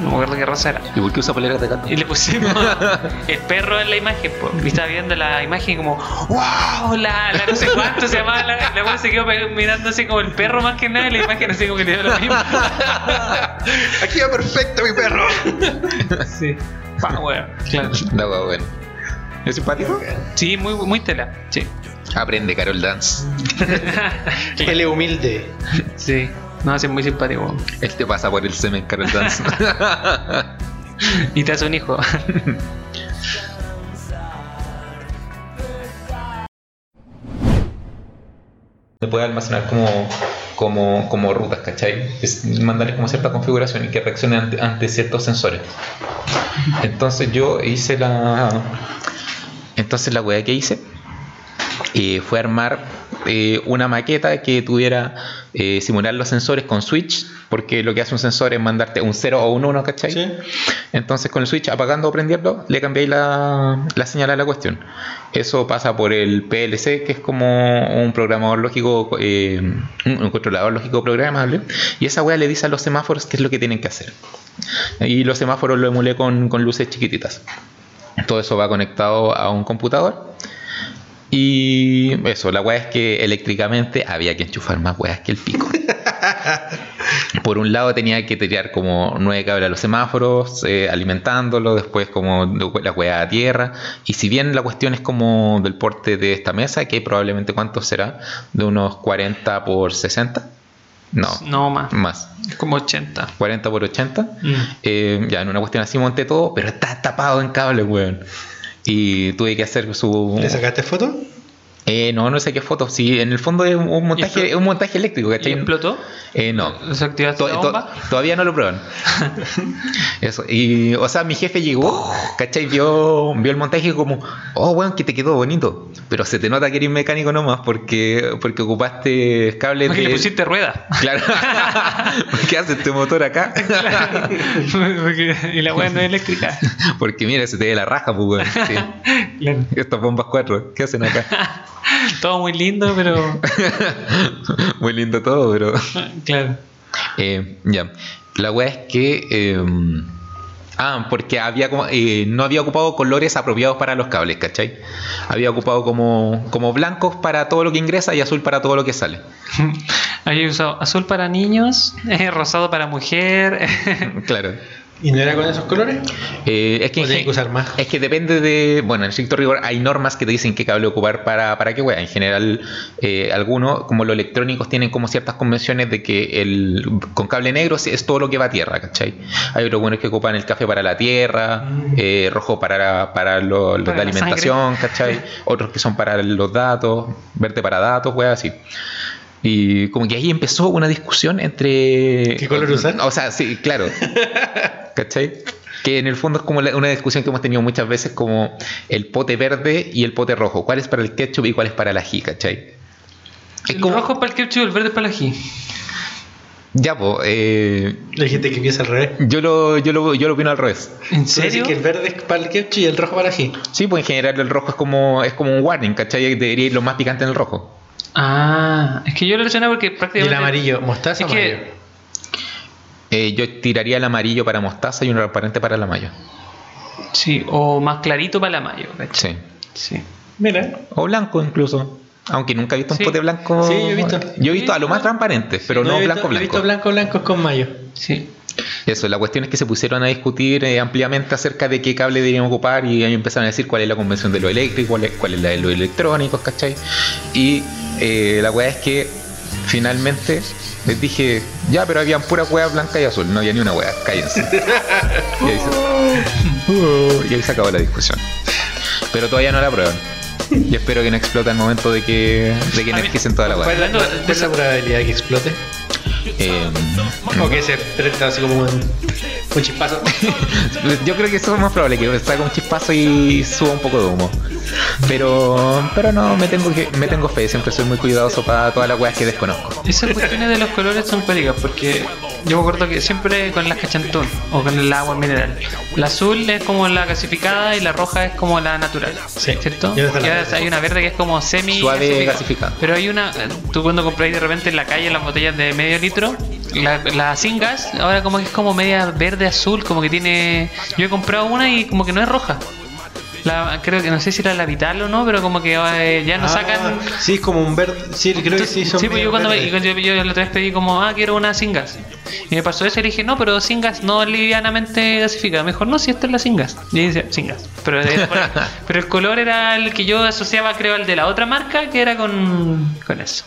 No me acuerdo qué raza era. ¿Y por qué usa poleras de gato? Y le pusimos <laughs> el perro en la imagen. po. Y estaba viendo la imagen como, wow, la, la no sé cuánto se llamaba. La, la cual se quedó mirando así como el perro más que nada. Y la imagen así como que le dio lo mismo. <laughs> Aquí va perfecto mi perro. sí. Power. Claro. La hueá, bueno. ¿Es simpático? Sí, muy, muy tela. Sí. Aprende Carol Dance. <laughs> Él es humilde. Sí. No, sí, muy simpático. Él te pasa por el semen, Carol Dance. <laughs> Y te hace un hijo. Se puede almacenar como, como, como rutas, ¿cachai? Es mandarles como cierta configuración y que reaccione ante, ante ciertos sensores. Entonces yo hice la. Entonces la weá que hice eh, fue armar eh, una maqueta que tuviera eh, simular los sensores con switch, porque lo que hace un sensor es mandarte un 0 o un 1, ¿cachai? Sí. Entonces con el switch apagando o prendiendo le cambiáis la, la señal a la cuestión. Eso pasa por el PLC, que es como un programador lógico, eh, un controlador lógico programable, y esa weá le dice a los semáforos qué es lo que tienen que hacer. Y los semáforos lo emulé con, con luces chiquititas. Todo eso va conectado a un computador. Y eso, la weá es que eléctricamente había que enchufar más weas que el pico. <laughs> Por un lado tenía que tirar como nueve cables a los semáforos, eh, alimentándolo, después como la weá a tierra. Y si bien la cuestión es como del porte de esta mesa, que probablemente cuánto será, de unos 40 por 60. No, No más. más. Como 80. 40 por 80. Mm. Eh, ya en una cuestión así monté todo, pero está tapado en cable, weón. Y tuve que hacer su... ¿Le sacaste foto? Eh, no, no sé qué foto. Sí, en el fondo es un montaje, un montaje eléctrico, ¿Y ¿cachai? explotó? Eh, no. Todavía no lo prueban. <laughs> Eso. Y, o sea, mi jefe llegó, ¿cachai? Vio, vio el montaje y como, oh, bueno, que te quedó bonito. Pero se te nota que eres mecánico nomás porque, porque ocupaste cables Porque de. le pusiste rueda. Claro. <laughs> ¿Qué hace este motor acá? Porque- y la weá no es eléctrica. porque mira, se te ve la raja, pues. Sí. <laughs> Claro. Estas bombas cuatro, ¿qué hacen acá? <laughs> Todo muy lindo, pero. <laughs> Muy lindo todo, pero. <laughs> Claro. Eh, ya. La weá es que. eh, ah, porque había como, eh, no había ocupado colores apropiados para los cables, ¿cachai? Había ocupado como, como blancos para todo lo que ingresa y azul para todo lo que sale. Había usado azul para niños, rosado para mujer. Claro. ¿Y no era con esos colores? Eh, es que, ¿O en tenía gen- que usar más? Es que depende de. Bueno, en estricto rigor hay normas que te dicen qué cable ocupar para, para qué wea. En general, eh, algunos, como los electrónicos, tienen como ciertas convenciones de que el con cable negro es, todo lo que va a tierra, ¿cachai? Hay otros buenos que ocupan el café para la tierra, eh, rojo para, para lo- los Para de la alimentación, ¿cachai? <laughs> Otros que son para los datos, verde para datos, wea, así. Y como que ahí empezó una discusión entre. ¿Qué color usar? O sea, sí, claro. <laughs> ¿Cachai? Que en el fondo es como la- una discusión que hemos tenido muchas veces, como el pote verde y el pote rojo. ¿Cuál es para el ketchup y cuál es para el ají? ¿Cachai? Es El como. rojo para el ketchup, el verde para el ají. Ya, pues. eh, Le dijiste que empieza al revés. yo, lo, yo, lo, yo lo opino al revés. ¿En serio? que el verde es para el ketchup y el rojo para el ají. Sí, pues en general el rojo es como, es como un warning, ¿cachai? Debería ir lo más picante en el rojo. Ah, es que yo lo relacioné porque Y prácticamente. el amarillo, mostaza Es o que-. Eh, yo tiraría el amarillo para mostaza y un transparente para la mayo. Sí, o más clarito para la mayo, ¿cachai? Sí. Sí. Mira. O blanco incluso. Aunque nunca he visto un Sí. pote blanco. Sí, yo he visto. Yo he visto a lo más transparente, pero no, he visto- blanco He blanco. visto blanco blancos con mayo. Sí. Eso, la cuestión es que se pusieron a discutir eh, ampliamente acerca de qué cable deberían ocupar y ahí empezaron a decir cuál es la convención de lo eléctrico, cuál es, cuál es la de los electrónicos, ¿cachai? Y eh, la weá es que finalmente les dije, ya, pero habían puras weas blanca y azul, no había ni una weá, cállense. <laughs> y, ahí se, <laughs> y ahí se acabó la discusión. Pero todavía no la prueban. Y espero que no explote al momento de que, de que energicen toda la ¿Cuál weá. es la, cuál es la probabilidad de que explote? Eh, O que se prenda así como un, un chispazo. <laughs> Yo creo que eso es más probable, que salga un chispazo y suba un poco de humo. Pero pero no, me tengo que me tengo fe, siempre soy muy cuidadoso para todas las weas que desconozco. Esas cuestiones de los colores son cuáticas porque yo me acuerdo que siempre con las cachantón o con el agua mineral. La azul es como la gasificada y la roja es como la natural. Sí. ¿Cierto? Y ahora hay una verde que es como semi Suave gasificada. Pero hay una, tú cuando compráis de repente en la calle las botellas de medio litro, la, la sin gas, ahora como que es como media verde azul, como que tiene. Yo he comprado una y como que no es roja. La, creo que no sé si era la vital o no, pero como que eh, ya no Ah, sacan. Sí, es como un verde. Sí, creo que sí, son Sí, pues yo cuando me, yo, yo la otra vez pedí como, ah, quiero una sin gas. Y me pasó eso y le dije, no, pero sin gas, no livianamente gasificada. Me dijo, no, si esta es la sin gas. Y dice, sin gas. Pero, <laughs> pero el color era el que yo asociaba, creo, al de la otra marca, que era con, con eso.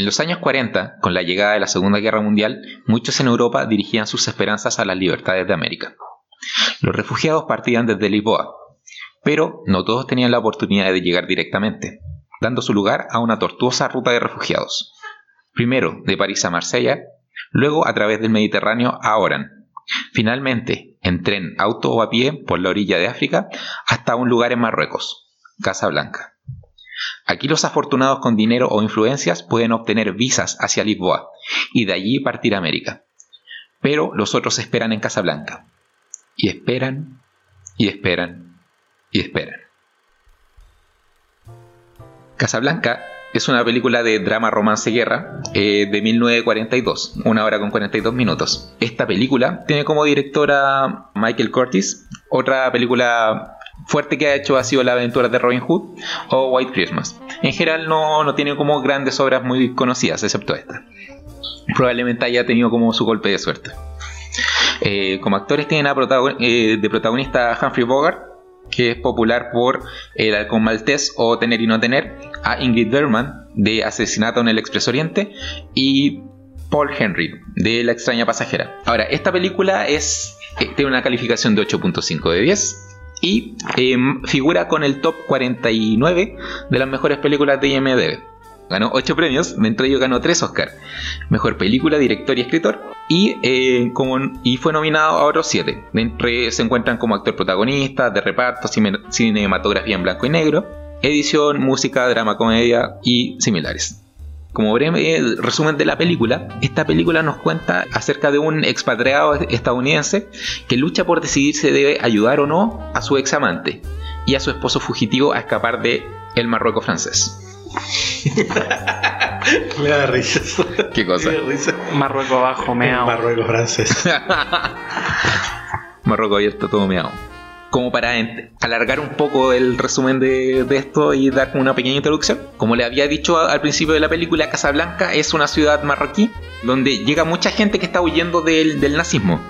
En los años 40, con la llegada de la Segunda Guerra Mundial, muchos en Europa dirigían sus esperanzas a las libertades de América. Los refugiados partían desde Lisboa, pero no todos tenían la oportunidad de llegar directamente, dando su lugar a una tortuosa ruta de refugiados. Primero de París a Marsella, luego a través del Mediterráneo a Oran, finalmente en tren, auto o a pie por la orilla de África hasta un lugar en Marruecos, Casablanca. Aquí los afortunados con dinero o influencias pueden obtener visas hacia Lisboa y de allí partir a América. Pero los otros esperan en Casablanca. Y esperan, y esperan, y esperan. Casablanca es una película de drama romance guerra eh, de 1942, una hora con 42 minutos. Esta película tiene como directora Michael Curtis, otra película fuerte que ha hecho ha sido La aventura de Robin Hood o White Christmas. En general no, no tiene como grandes obras muy conocidas, excepto esta. Probablemente haya tenido como su golpe de suerte. Eh, como actores tienen a protagon- eh, de protagonista a Humphrey Bogart, que es popular por El halcón maltés o Tener y no tener, a Ingrid Bergman de Asesinato en el Expreso Oriente y Paul Henry de La extraña pasajera. Ahora, esta película es eh, tiene una calificación de 8.5 de 10 y eh, figura con el top 49 de las mejores películas de IMDb. Ganó 8 premios, entre ellos ganó 3 Oscar. Mejor película, director y escritor. Y, eh, como, y fue nominado a otros 7. Entre se encuentran como actor protagonista, de reparto, cine- cinematografía en blanco y negro, edición, música, drama, comedia y similares. Como breve eh, resumen de la película, esta película nos cuenta acerca de un expatriado estadounidense que lucha por decidir si debe ayudar o no a su ex amante y a su esposo fugitivo a escapar de el Marruecos francés. <laughs> Me da risa. ¿Qué cosa? Risa. Marruecos abajo, me El Marruecos francés. <laughs> Marruecos abierto, todo meado. Como para alargar un poco el resumen de, esto y dar una pequeña introducción. Como le había dicho al principio de la película, Casablanca es una ciudad marroquí donde llega mucha gente que está huyendo del, del nazismo.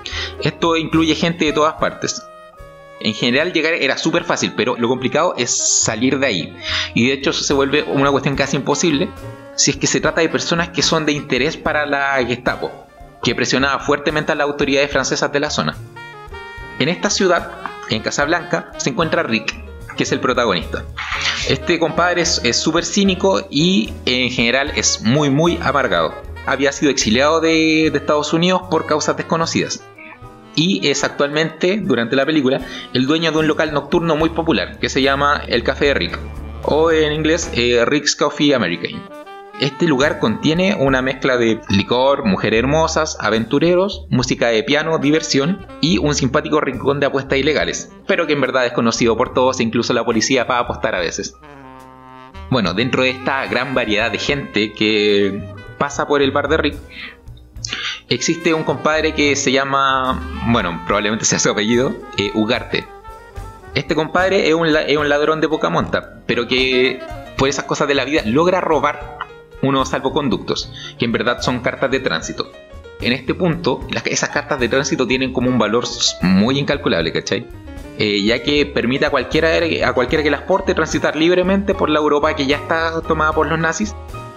Esto incluye gente de todas partes. En general llegar era súper fácil, pero lo complicado es salir de ahí. Y de hecho eso se vuelve una cuestión casi imposible si es que se trata de personas que son de interés para la Gestapo, que presionaba fuertemente a las autoridades francesas de la zona. En esta ciudad, en Casablanca, se encuentra Rick, que es el protagonista. Este compadre es súper cínico y en general es muy muy amargado. Había sido exiliado de, de Estados Unidos por causas desconocidas. Y es actualmente, durante la película, el dueño de un local nocturno muy popular que se llama el Café de Rick, o en inglés eh, Rick's Coffee American. Este lugar contiene una mezcla de licor, mujeres hermosas, aventureros, música de piano, diversión y un simpático rincón de apuestas ilegales, pero que en verdad es conocido por todos e incluso la policía para apostar a veces. Bueno, dentro de esta gran variedad de gente que pasa por el bar de Rick, existe un compadre que se llama, bueno, probablemente sea su apellido, eh, Ugarte. Este compadre es un, es un ladrón de poca monta, pero que por esas cosas de la vida logra robar unos salvoconductos, que en verdad son cartas de tránsito. En este punto, las- esas cartas de tránsito tienen como un valor muy incalculable, ¿cachai? Eh, ya que permite a cualquiera, a cualquiera que las porte transitar libremente por la Europa que ya está tomada por los nazis.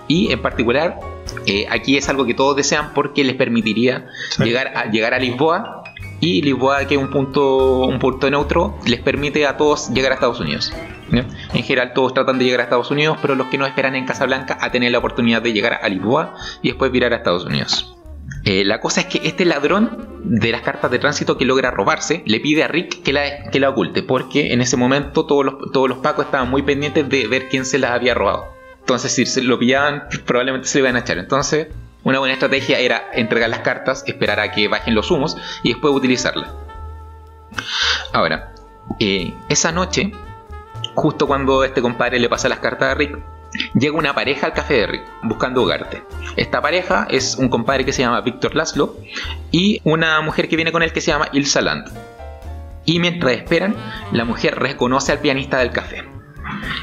Y en particular, eh, aquí es algo que todos desean porque les permitiría Sí. llegar, a, llegar a Lisboa. Y Lisboa, que es un punto, un punto neutro, les permite a todos llegar a Estados Unidos. En general todos tratan de llegar a Estados Unidos, pero los que no esperan en Casablanca a tener la oportunidad de llegar a Lisboa y después virar a Estados Unidos. Eh, la cosa es que este ladrón de las cartas de tránsito que logra robarse le pide a Rick que la, que la oculte, porque en ese momento todos los, todos los pacos estaban muy pendientes de ver quién se las había robado. Entonces, si lo pillaban, probablemente se le iban a echar. Entonces, una buena estrategia era entregar las cartas, esperar a que bajen los humos y después utilizarlas. Ahora, eh, esa noche, justo cuando este compadre le pasa las cartas a Rick, llega una pareja al café de Rick buscando hogarte. Esta pareja es un compadre que se llama Víctor Laszlo y una mujer que viene con él que se llama Ilsa Land. Y mientras esperan, la mujer reconoce al pianista del café.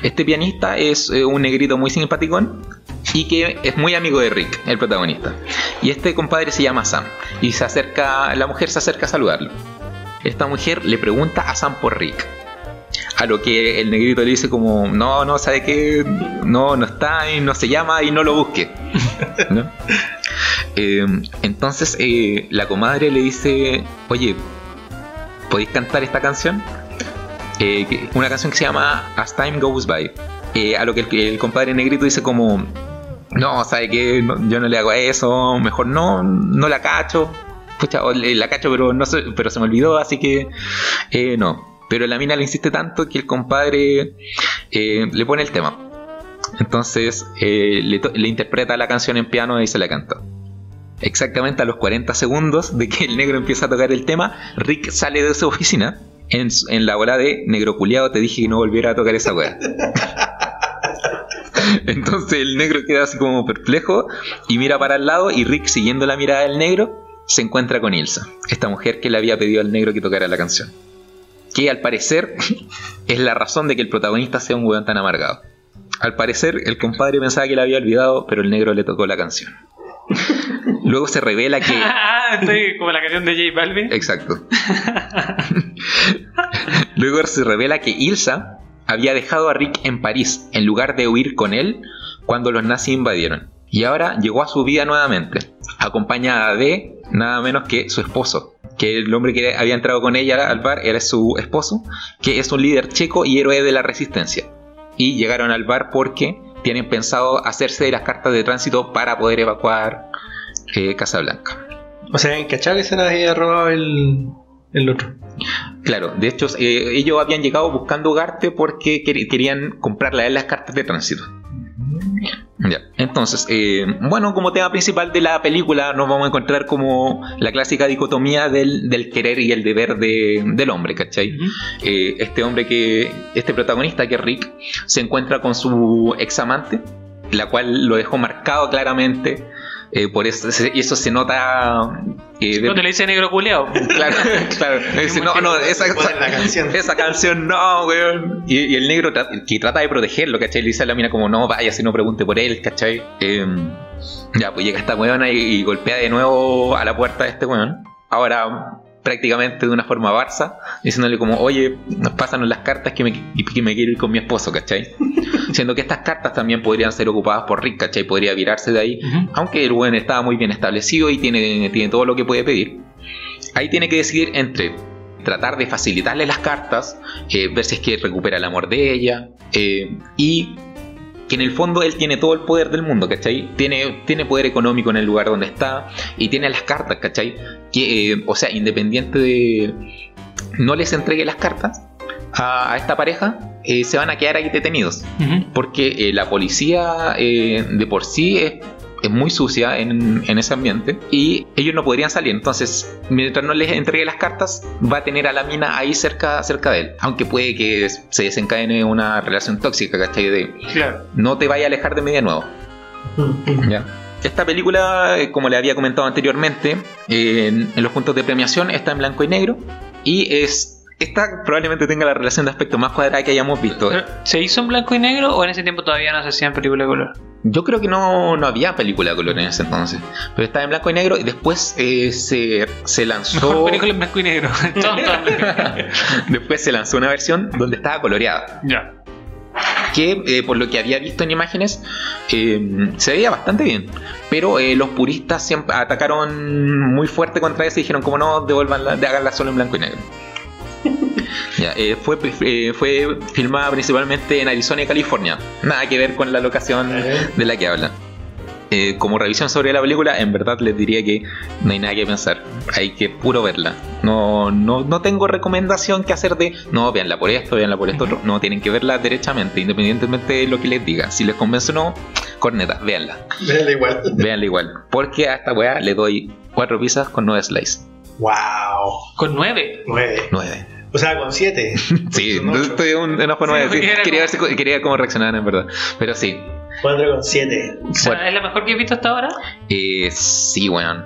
Este pianista es eh, un negrito muy simpaticón y que es muy amigo de Rick, el protagonista. Y este compadre se llama Sam y se acerca, la mujer se acerca a saludarlo. Esta mujer le pregunta a Sam por Rick. A lo que el negrito le dice como, no, no, ¿sabe qué? No, no está, y no se llama y no lo busque. <laughs> Eh, entonces eh, la comadre le dice, oye, ¿podéis cantar esta canción? Eh, una canción que se llama As Time Goes By. A lo que el, compadre negrito dice como, no, ¿sabe qué? Yo no le hago eso, mejor no, no la cacho. Pucha, la cacho, pero, no se, pero se me olvidó, así que no. Pero la mina le insiste tanto que el compadre eh, le pone el tema. Entonces eh, le, interpreta la canción en piano y se la canta. Exactamente a los 40 segundos de que el negro empieza a tocar el tema, Rick sale de su oficina en la bola de negro culiado. Te dije que no volviera a tocar esa weá. <laughs> Entonces el negro queda así como perplejo y mira para el lado y Rick siguiendo la mirada del negro se encuentra con Ilsa, esta mujer que le había pedido al negro que tocara la canción. Que al parecer <laughs> es la razón de que el protagonista sea un weón tan amargado. Al parecer, el compadre pensaba que la había olvidado, pero el negro le tocó la canción. <laughs> Luego se revela que. Ah, estoy como la canción de J Balvin. Exacto. <laughs> Luego se revela que Ilsa había dejado a Rick en París en lugar de huir con él cuando los nazis invadieron. Y ahora llegó a su vida nuevamente, acompañada de nada menos que su esposo, que el hombre que había entrado con ella al bar era su esposo, que es un líder checo y héroe de la resistencia. Y llegaron al bar porque tienen pensado hacerse de las cartas de tránsito para poder evacuar eh, Casablanca. O sea, en cachado que se les había robado el, el otro. Claro, de hecho, eh, ellos habían llegado buscando Ugarte porque quer- querían comprarle a él las cartas de tránsito. Ya, entonces, eh, bueno, como tema principal de la película nos vamos a encontrar como la clásica dicotomía del, del querer y el deber de- del hombre, ¿cachai? Eh, este hombre que, este protagonista que es Rick, se encuentra con su examante, la cual lo dejó marcado claramente, eh, por eso, y eso se nota... eh, de- No te le dice negro culeado. <laughs> Claro, claro. Dice, no, no, esa, canción. <laughs> esa canción no, weón. Y, y el negro tra- que trata de protegerlo, ¿cachai? Le dice a la mina como, no, vaya, si no pregunte por él, ¿cachai? Eh, ya, pues llega esta weona y, y golpea de nuevo a la puerta de este weón. Ahora, prácticamente de una forma barça, diciéndole como, oye, nos pásanos las cartas que me, que me quiero ir con mi esposo, ¿cachai? <laughs> Siendo que estas cartas también podrían ser ocupadas por Rick, ¿cachai? Podría virarse de ahí. Aunque el weón estaba muy bien establecido y tiene, tiene todo lo que puede pedir. Ahí tiene que decidir entre tratar de facilitarle las cartas, eh, ver si es que recupera el amor de ella, eh, y que en el fondo él tiene todo el poder del mundo, ¿cachai? Tiene, tiene poder económico en el lugar donde está y tiene las cartas, ¿cachai? Que, eh, o sea, independiente de no les entregue las cartas a, a esta pareja, eh, se van a quedar ahí detenidos porque eh, la policía de por sí es muy sucia en, en ese ambiente y ellos no podrían salir. Entonces, mientras no les entregue las cartas, va a tener a la mina ahí cerca, cerca de él. Aunque puede que se desencadene una relación tóxica, ¿cachai? De Claro. no te vaya a alejar de mí de nuevo. ¿ya? Esta película, como le había comentado anteriormente, eh, en, en los puntos de premiación está en blanco y negro y es... Esta probablemente tenga la relación de aspecto más cuadrada que hayamos visto. ¿Se hizo en blanco y negro o en ese tiempo todavía no se hacían películas de color? Yo creo que no, no había película de color en ese entonces. Pero estaba en blanco y negro y después eh, se, se Mejor lanzó. película en blanco y negro. <laughs> <laughs> Después se lanzó una versión donde estaba coloreada. ya. Que eh, por lo que había visto en imágenes eh, se veía bastante bien. Pero eh, los puristas siempre atacaron muy fuerte contra eso y dijeron como no, devuelvanla, de háganla solo en blanco y negro. Ya, eh, fue, eh, fue filmada principalmente en Arizona y California. Nada que ver con la locación de la que hablan. Eh, como revisión sobre la película, en verdad les diría que no hay nada que pensar. Hay que puro verla. No, no, no tengo recomendación que hacer de no, véanla por esto, véanla por esto otro. No, tienen que verla derechamente, independientemente de lo que les diga. Si les convence o no, corneta, véanla. Véanla igual. Véanla igual. Porque a esta weá le doy cuatro pizzas con nueve slices. Wow. Con nueve. Nueve. Nueve. O sea, con siete. <laughs> Sí, Son ocho. estoy un enojo nueve. sí. Quería, ver como- si- quería ver cómo reaccionaban en verdad. Pero sí. Cuatro con siete. O sea, Bueno. ¿Es la mejor que he visto hasta ahora? Eh, sí, weón.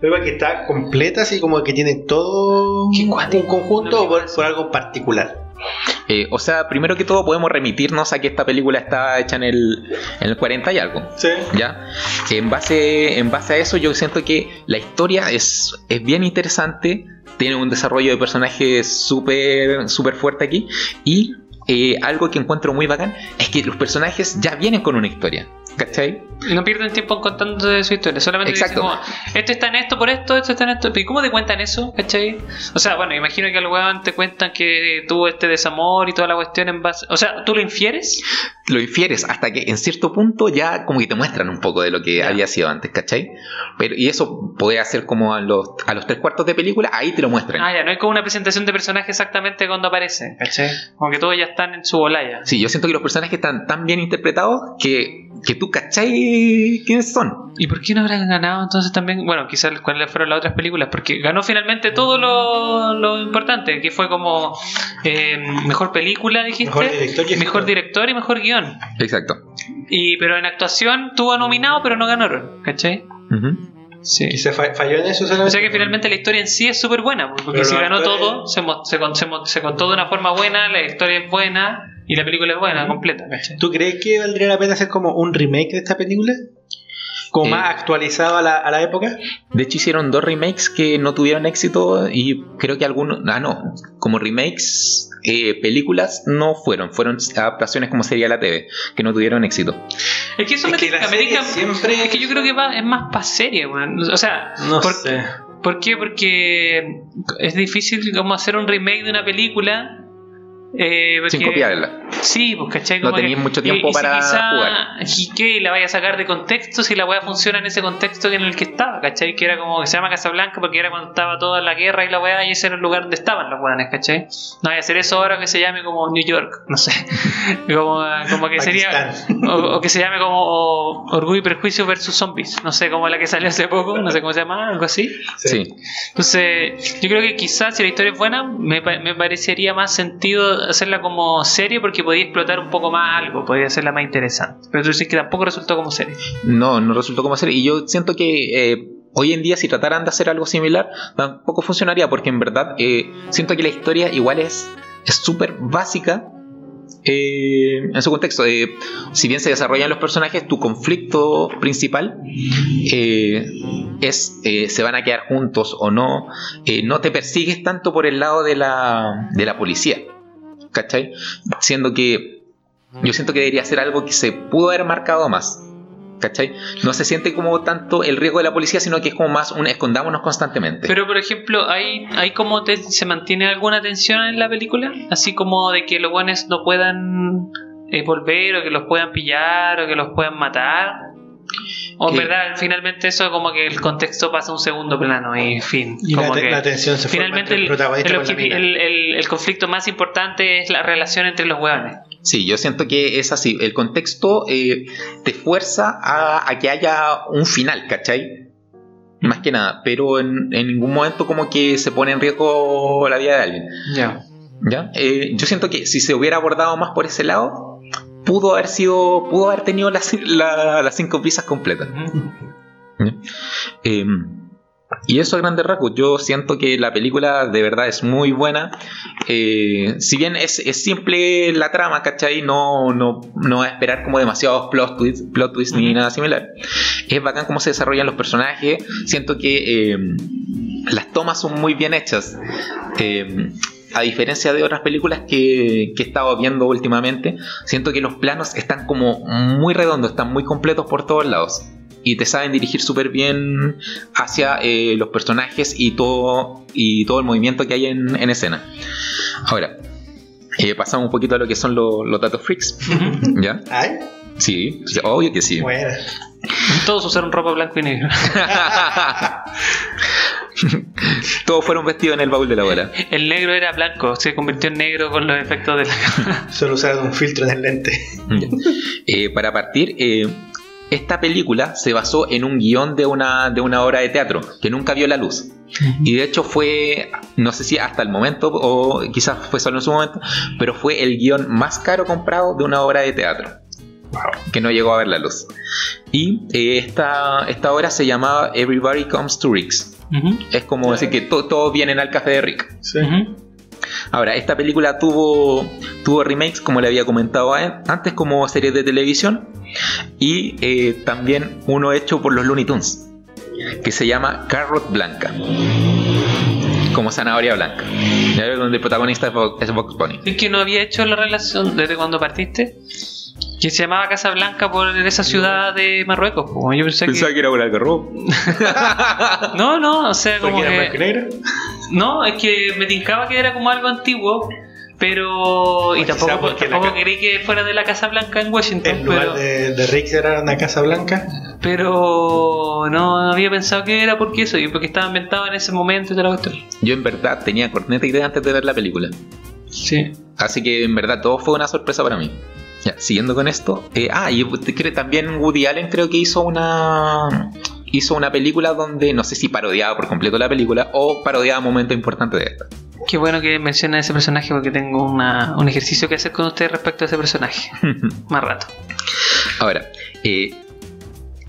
Pero que está completa, así como que tiene todo un conjunto o por, por algo particular. Eh, o sea, primero que todo podemos remitirnos a que esta película está hecha en el, en el 40 y algo. Sí. ¿Ya? En base, en base a eso yo siento que la historia es, es bien interesante, tiene un desarrollo de personajes súper súper fuerte aquí y eh, algo que encuentro muy bacán es que los personajes ya vienen con una historia, ¿cachai? No pierden tiempo contando de su historia. Solamente dicen Exacto. como, este está en esto por esto, este está en esto. ¿Y cómo te cuentan eso? ¿Cachai? O sea, bueno, imagino que al weón te cuentan que tuvo este desamor y toda la cuestión en base. O sea, ¿tú lo infieres? Lo infieres hasta que en cierto punto ya como que te muestran un poco de lo que Ya. había sido antes, ¿cachai? Pero, y eso puede hacer como a los, a los tres cuartos de película, ahí te lo muestran. Ah, ya, no hay como una presentación de personaje exactamente cuando aparece. ¿Cachai? Como que todos ya están en su bolaya. Sí, yo siento que los personajes están tan bien interpretados que, que tú cachai quiénes son. ¿Y por qué no habrán ganado entonces también? Bueno, quizás cuáles fueron las otras películas, porque ganó finalmente todo lo, lo importante, que fue como eh, mejor película, dijiste, Mejor director y mejor director y mejor guion. Exacto. Y, pero en actuación tuvo nominado, pero no ganaron, ¿cachai? Sí. Y se fa- falló en eso O solamente. sea que finalmente la historia en sí es súper buena, porque Pero si los ganó actores- todo, se, se, con- se se contó de una forma buena, la historia es buena y la película es buena, completa. ¿cachai? ¿Tú crees que valdría la pena hacer como un remake de esta película? Como Eh. más actualizado a la, a la época. De hecho, hicieron dos remakes que no tuvieron éxito y creo que algunos. Ah, no. Como remakes, eh, películas no fueron. Fueron adaptaciones como sería la TV, que no tuvieron éxito. Es que eso Es me que la siempre- Es que yo creo que va, es más para serie, weón. O sea, No por, sé. ¿por qué? Porque es difícil como hacer un remake de una película. Eh, Sin porque- copiarla. Sí, pues cachai. No Como tenías que- mucho tiempo y- y si para quizá- jugar. ¿La vaya a sacar de contexto si la weá funciona en ese contexto en el que estaba? ¿cachai? Que era como que se llama Casablanca porque era cuando estaba toda la guerra y la weá y ese era el lugar donde estaban los weones, ¿cachai? No vaya a hacer eso ahora que se llame como New York, no sé. <laughs> como, como que sería. O, o que se llame como o, Orgullo y Prejuicio versus Zombies. No sé, como la que salió hace poco, no sé cómo se llama, algo así. Sí. Entonces, yo creo que quizás si la historia es buena, me, me parecería más sentido hacerla como serie porque podía explotar un poco más algo, podría hacerla más interesante. Pero tú dices que tampoco resultó como serie. No, no resultó como ser. Y yo siento que eh, hoy en día, si trataran de hacer algo similar, tampoco funcionaría, porque en verdad eh, siento que la historia igual es súper básica. eh, en su contexto, si bien se desarrollan los personajes, tu conflicto principal es se van a quedar juntos o no. No te persigues tanto por el lado de la, de la policía, ¿cachai? Siendo que yo siento que debería ser algo que se pudo haber marcado más. ¿Cachai? No se siente como tanto el riesgo de la policía, sino que es como más un escondámonos constantemente. Pero, por ejemplo, ¿hay, como te- se mantiene alguna tensión en la película? Así como de que los buenos no puedan eh, volver o que los puedan pillar o que los puedan matar. O en Eh, verdad, finalmente eso como que el contexto pasa a un segundo plano y fin. Y la, como que la tensión se forma finalmente entre el el, el el- el- el conflicto más importante es la relación entre los hueones. Sí, yo siento que es así. El contexto eh, te fuerza a, a que haya un final, ¿cachai? Más que nada, pero en, en ningún momento como que se pone en riesgo la vida de alguien. Ya. ¿ya? Eh, yo siento que si se hubiera abordado más por ese lado, pudo haber sido, pudo haber tenido las, la- las cinco piezas completas. Eh, y eso a grandes rasgos, yo siento que la película de verdad es muy buena. Eh, si bien es, es simple la trama, ¿cachai? No, no, no va a esperar como demasiados plot twists, plot twists ni nada similar. Es bacán cómo se desarrollan los personajes. Siento que eh, las tomas son muy bien hechas. Eh, a diferencia de otras películas que, que he estado viendo últimamente, siento que los planos están como muy redondos, están muy completos por todos lados. Y te saben dirigir súper bien hacia eh, los personajes y todo, y todo el movimiento que hay en, en escena. Ahora, eh, pasamos un poquito a lo que son los, los datos freaks. <laughs> ¿Ya? Ay, Sí, sí, obvio que sí. bueno. Todos usaron ropa blanco y negro. <laughs> Todos fueron vestidos en el baúl de la bola. El negro era blanco, se convirtió en negro con los efectos de la <laughs> Solo usaron un filtro en el lente. Eh, para partir, eh, esta película se basó en un guion de una, de una obra de teatro que nunca vio la luz. Y de hecho fue, no sé si hasta el momento o quizás fue solo en su momento, pero fue el guion más caro comprado de una obra de teatro. Que no llegó a ver la luz. Y eh, esta, esta obra se llamaba Everybody Comes to Es como decir que to- todos vienen al café de Rick. Sí. Ahora, esta película tuvo, tuvo remakes, como le había comentado antes, como series de televisión. Y eh, también uno hecho por los Looney Tunes, que se llama Carrot Blanca. Como zanahoria blanca. Donde el protagonista es Box Bunny. Es que no había hecho la relación desde cuando partiste. Que se llamaba Casa Blanca por esa ciudad de Marruecos. po. Yo pensé Pensaba que. que era por algarrobo. <laughs> No, no, o sea, como era blanco y que. negro. No, es que me tincaba que era como algo antiguo. Pero. Y quizá tampoco, porque la tampoco ca- creí que fuera de la Casa Blanca en Washington. En lugar Pero, de, de Rick era una casa blanca. pero no había pensado que era porque eso. Y porque estaba inventado en ese momento y la. Yo en verdad tenía corneta idea antes de ver la película. Sí. Así que en verdad todo fue una sorpresa para mí. Ya, siguiendo con esto. eh, ah, y también Woody Allen creo que hizo una. Hizo una película donde no sé si parodiaba por completo la película o parodiaba momentos importantes de esta. Qué bueno que menciona ese personaje porque tengo una- un ejercicio que hacer con usted respecto a ese personaje. <laughs> Más rato. Ahora, eh,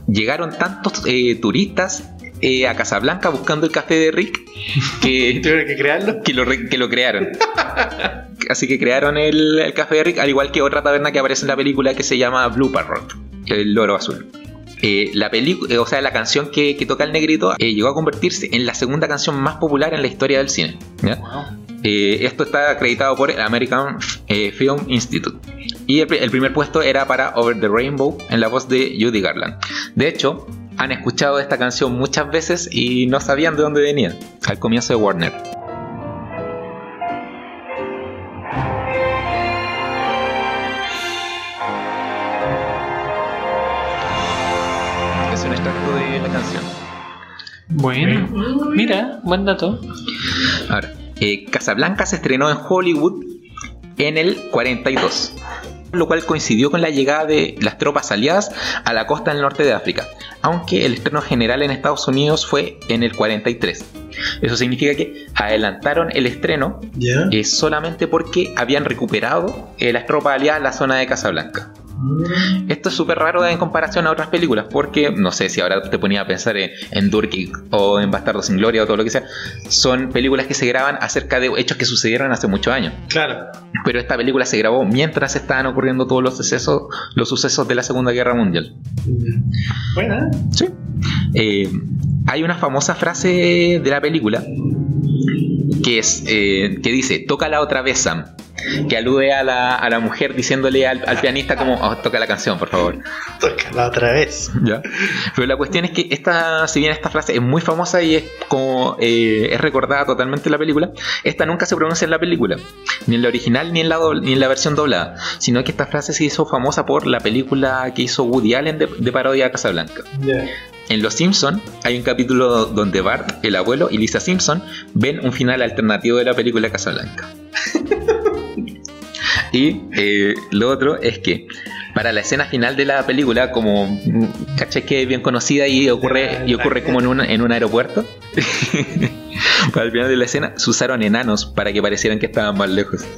llegaron tantos eh, turistas eh, a Casablanca buscando el café de Rick que, <laughs> Tuvieron que crearlo. que, lo, que lo crearon. <laughs> Así que crearon el, el café de Rick, al igual que otra taberna que aparece en la película que se llama Blue Parrot, el loro azul. Eh, la película, o sea, la canción que, que toca el negrito eh, llegó a convertirse en la segunda canción más popular en la historia del cine. ¿ya? Eh, esto está acreditado por el American eh, Film Institute. Y el primer puesto era para Over the Rainbow en la voz de Judy Garland. De hecho, han escuchado esta canción muchas veces y no sabían de dónde venía, al comienzo de Warner. Es un extracto de la canción. Bueno, mira, buen dato. Ahora, eh, Casablanca se estrenó en Hollywood en el 42, lo cual coincidió con la llegada de las tropas aliadas a la costa del norte de África, aunque el estreno general en Estados Unidos fue en el 43. Eso significa que adelantaron el estreno eh, solamente porque habían recuperado eh, las tropas aliadas la zona de Casablanca. Esto es súper raro en comparación a otras películas, porque no sé si ahora te ponía a pensar en, en o en Bastardo sin Gloria o todo lo que sea. Son películas que se graban acerca de hechos que sucedieron hace muchos años. Claro. Pero esta película se grabó mientras estaban ocurriendo todos los sucesos, los sucesos de la Segunda Guerra Mundial. Buena. Sí. Eh, hay una famosa frase de la película que es eh, que dice tócala otra vez Sam que alude a la, a la mujer diciéndole al, al pianista como "Oh, toca la canción por favor Tócala otra vez. ¿Ya? pero la cuestión es que esta si bien esta frase es muy famosa y es como eh, es recordada totalmente en la película esta nunca se pronuncia en la película ni en la original ni en la, dobl- ni en la versión doblada sino que esta frase se hizo famosa por la película que hizo Woody Allen de, de parodia a Casablanca Ya. en Los Simpson hay un capítulo donde Bart, el abuelo y Lisa Simpson ven un final alternativo de la película Casablanca. <laughs> y eh, lo otro es que para la escena final de la película, como caché que es bien conocida y ocurre, y ocurre como en un, en un aeropuerto, <laughs> para el final de la escena se usaron enanos para que parecieran que estaban más lejos. <laughs>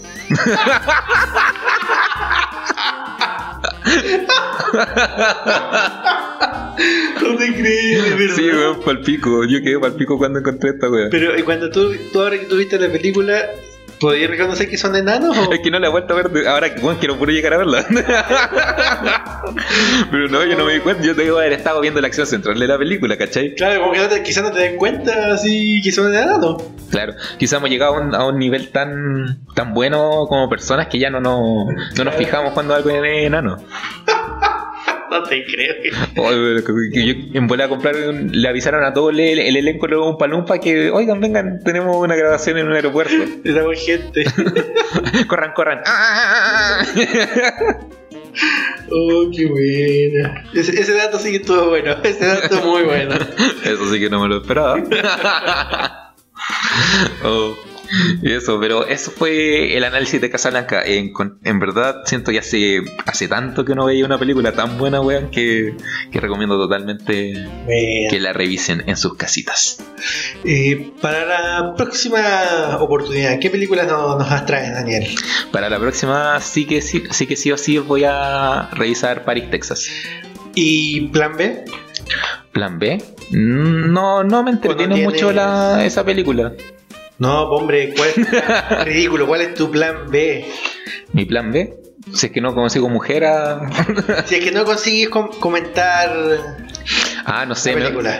No te crees, de verdad. Sí, weón, palpico. Yo quedé palpico cuando encontré esta weá. Pero ¿y cuando tú, tú ahora que tú viste la película, ¿podías reconocer que son enanos? O? Es que no la he vuelto a ver. Ahora que bueno, quiero puro llegar a verla. <laughs> Pero no, yo no me di cuenta. Yo debo haber estado viendo la acción central de la película, ¿cachai? Claro, como que no te- quizás no te den cuenta así que son enanos. Claro. Quizás hemos llegado a un, a un nivel tan tan bueno como personas que ya no, no, no nos fijamos cuando algo es enano. <laughs> <laughs> No te creo. que- en volé a comprar, un- le avisaron a todo el, el elenco de un palumpa que, oigan, vengan, tenemos una grabación en un aeropuerto. <laughs> Estamos gente. <laughs> corran, corran. Oh, qué buena. Ese, ese dato sí que estuvo bueno. Ese dato muy bueno. Eso sí que no me lo esperaba. Oh, y eso, pero eso fue el análisis de Casablanca. En, en verdad, siento que hace, hace tanto que no veía una película tan buena, weón, que, que recomiendo totalmente que la revisen en sus casitas. Eh, para la próxima oportunidad, ¿qué películas no- nos traes, Daniel? Para la próxima, sí que sí, sí que sí o sí voy a revisar Paris, Texas. ¿Y plan B? Plan B. No, no me entretiene mucho la, esa película. No, hombre, ¿cuál es? <laughs> ridículo, ¿cuál es tu plan B? Mi plan B, si es que no consigo mujer a, Si es que no consigues com- comentar. Ah, no sé,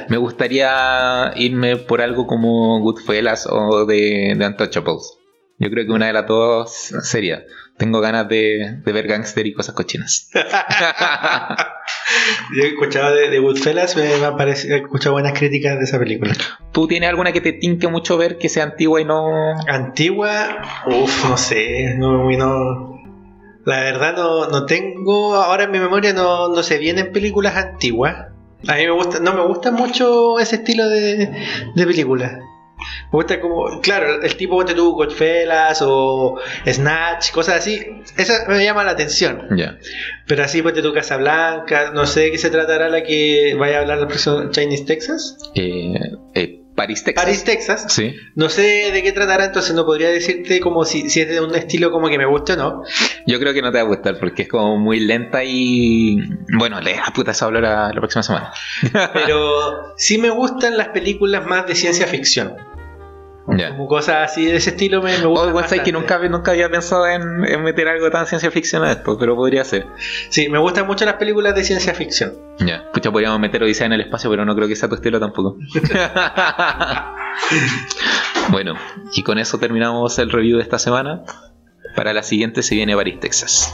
me gustaría irme por algo como Goodfellas o de, de Untouchables. Yo creo que una de las dos sería. Tengo ganas de, de ver gangster y cosas cochinas. <laughs> <laughs> Yo he escuchado de, de Goodfellas, me, me ha parecido, he escuchado buenas críticas de esa película. ¿Tú tienes alguna que te tinque mucho ver que sea antigua y no... Antigua, uff, no sé, no, no- la verdad no, no tengo, ahora en mi memoria no, no se vienen películas antiguas. A mí me gusta, no me gusta mucho ese estilo de, de película. Me gusta como, claro, el tipo que tuvo Godfellas o Snatch, cosas así, esa me llama la atención. Ya. Pero así pues tu Casablanca, no sé de qué se tratará la que vaya a hablar el próximo Chinese Texas. Eh, eh, París, Texas. Paris, Texas. Sí. No sé de qué tratará, entonces no podría decirte como si, si es de un estilo como que me guste o no. Yo creo que no te va a gustar porque es como muy lenta y. Bueno, le a puta esa hablar la, la próxima semana. Pero <laughs> sí me gustan las películas más de ciencia ficción. Ya. Como cosas así de ese estilo me, me O gustan. igual sabes que nunca, nunca había pensado en, en meter algo tan ciencia ficción a esto, pero podría ser. Sí, me gustan mucho las películas de ciencia ficción. Ya. Pucha, podríamos meter Odisea en el espacio, pero no creo que sea tu estilo tampoco. <laughs> bueno, y con eso terminamos el review de esta semana. Para la siguiente se viene París, Texas.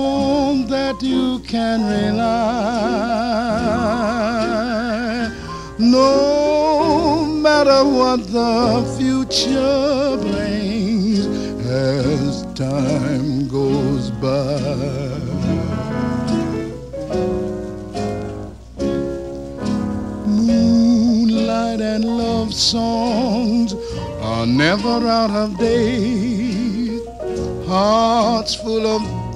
that you can rely. No matter what the future brings as time goes by. Moonlight and love songs are never out of date. Hearts full of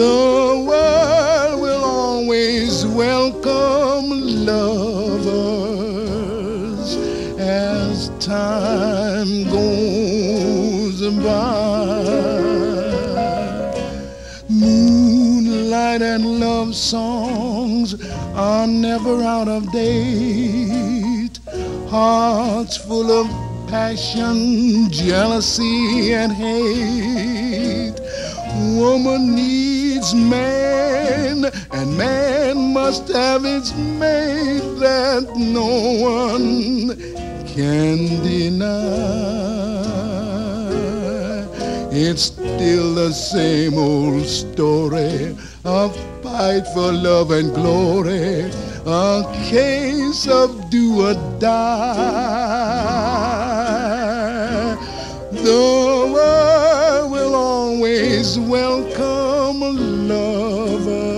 The world will always welcome lovers as time goes by. Moonlight and love songs are never out of date. Hearts full of passion, jealousy, and hate. Woman needs man, and man must have its mate that no one can deny. It's still the same old story of fight for love and glory, a case of do or die. Though always welcome a lover.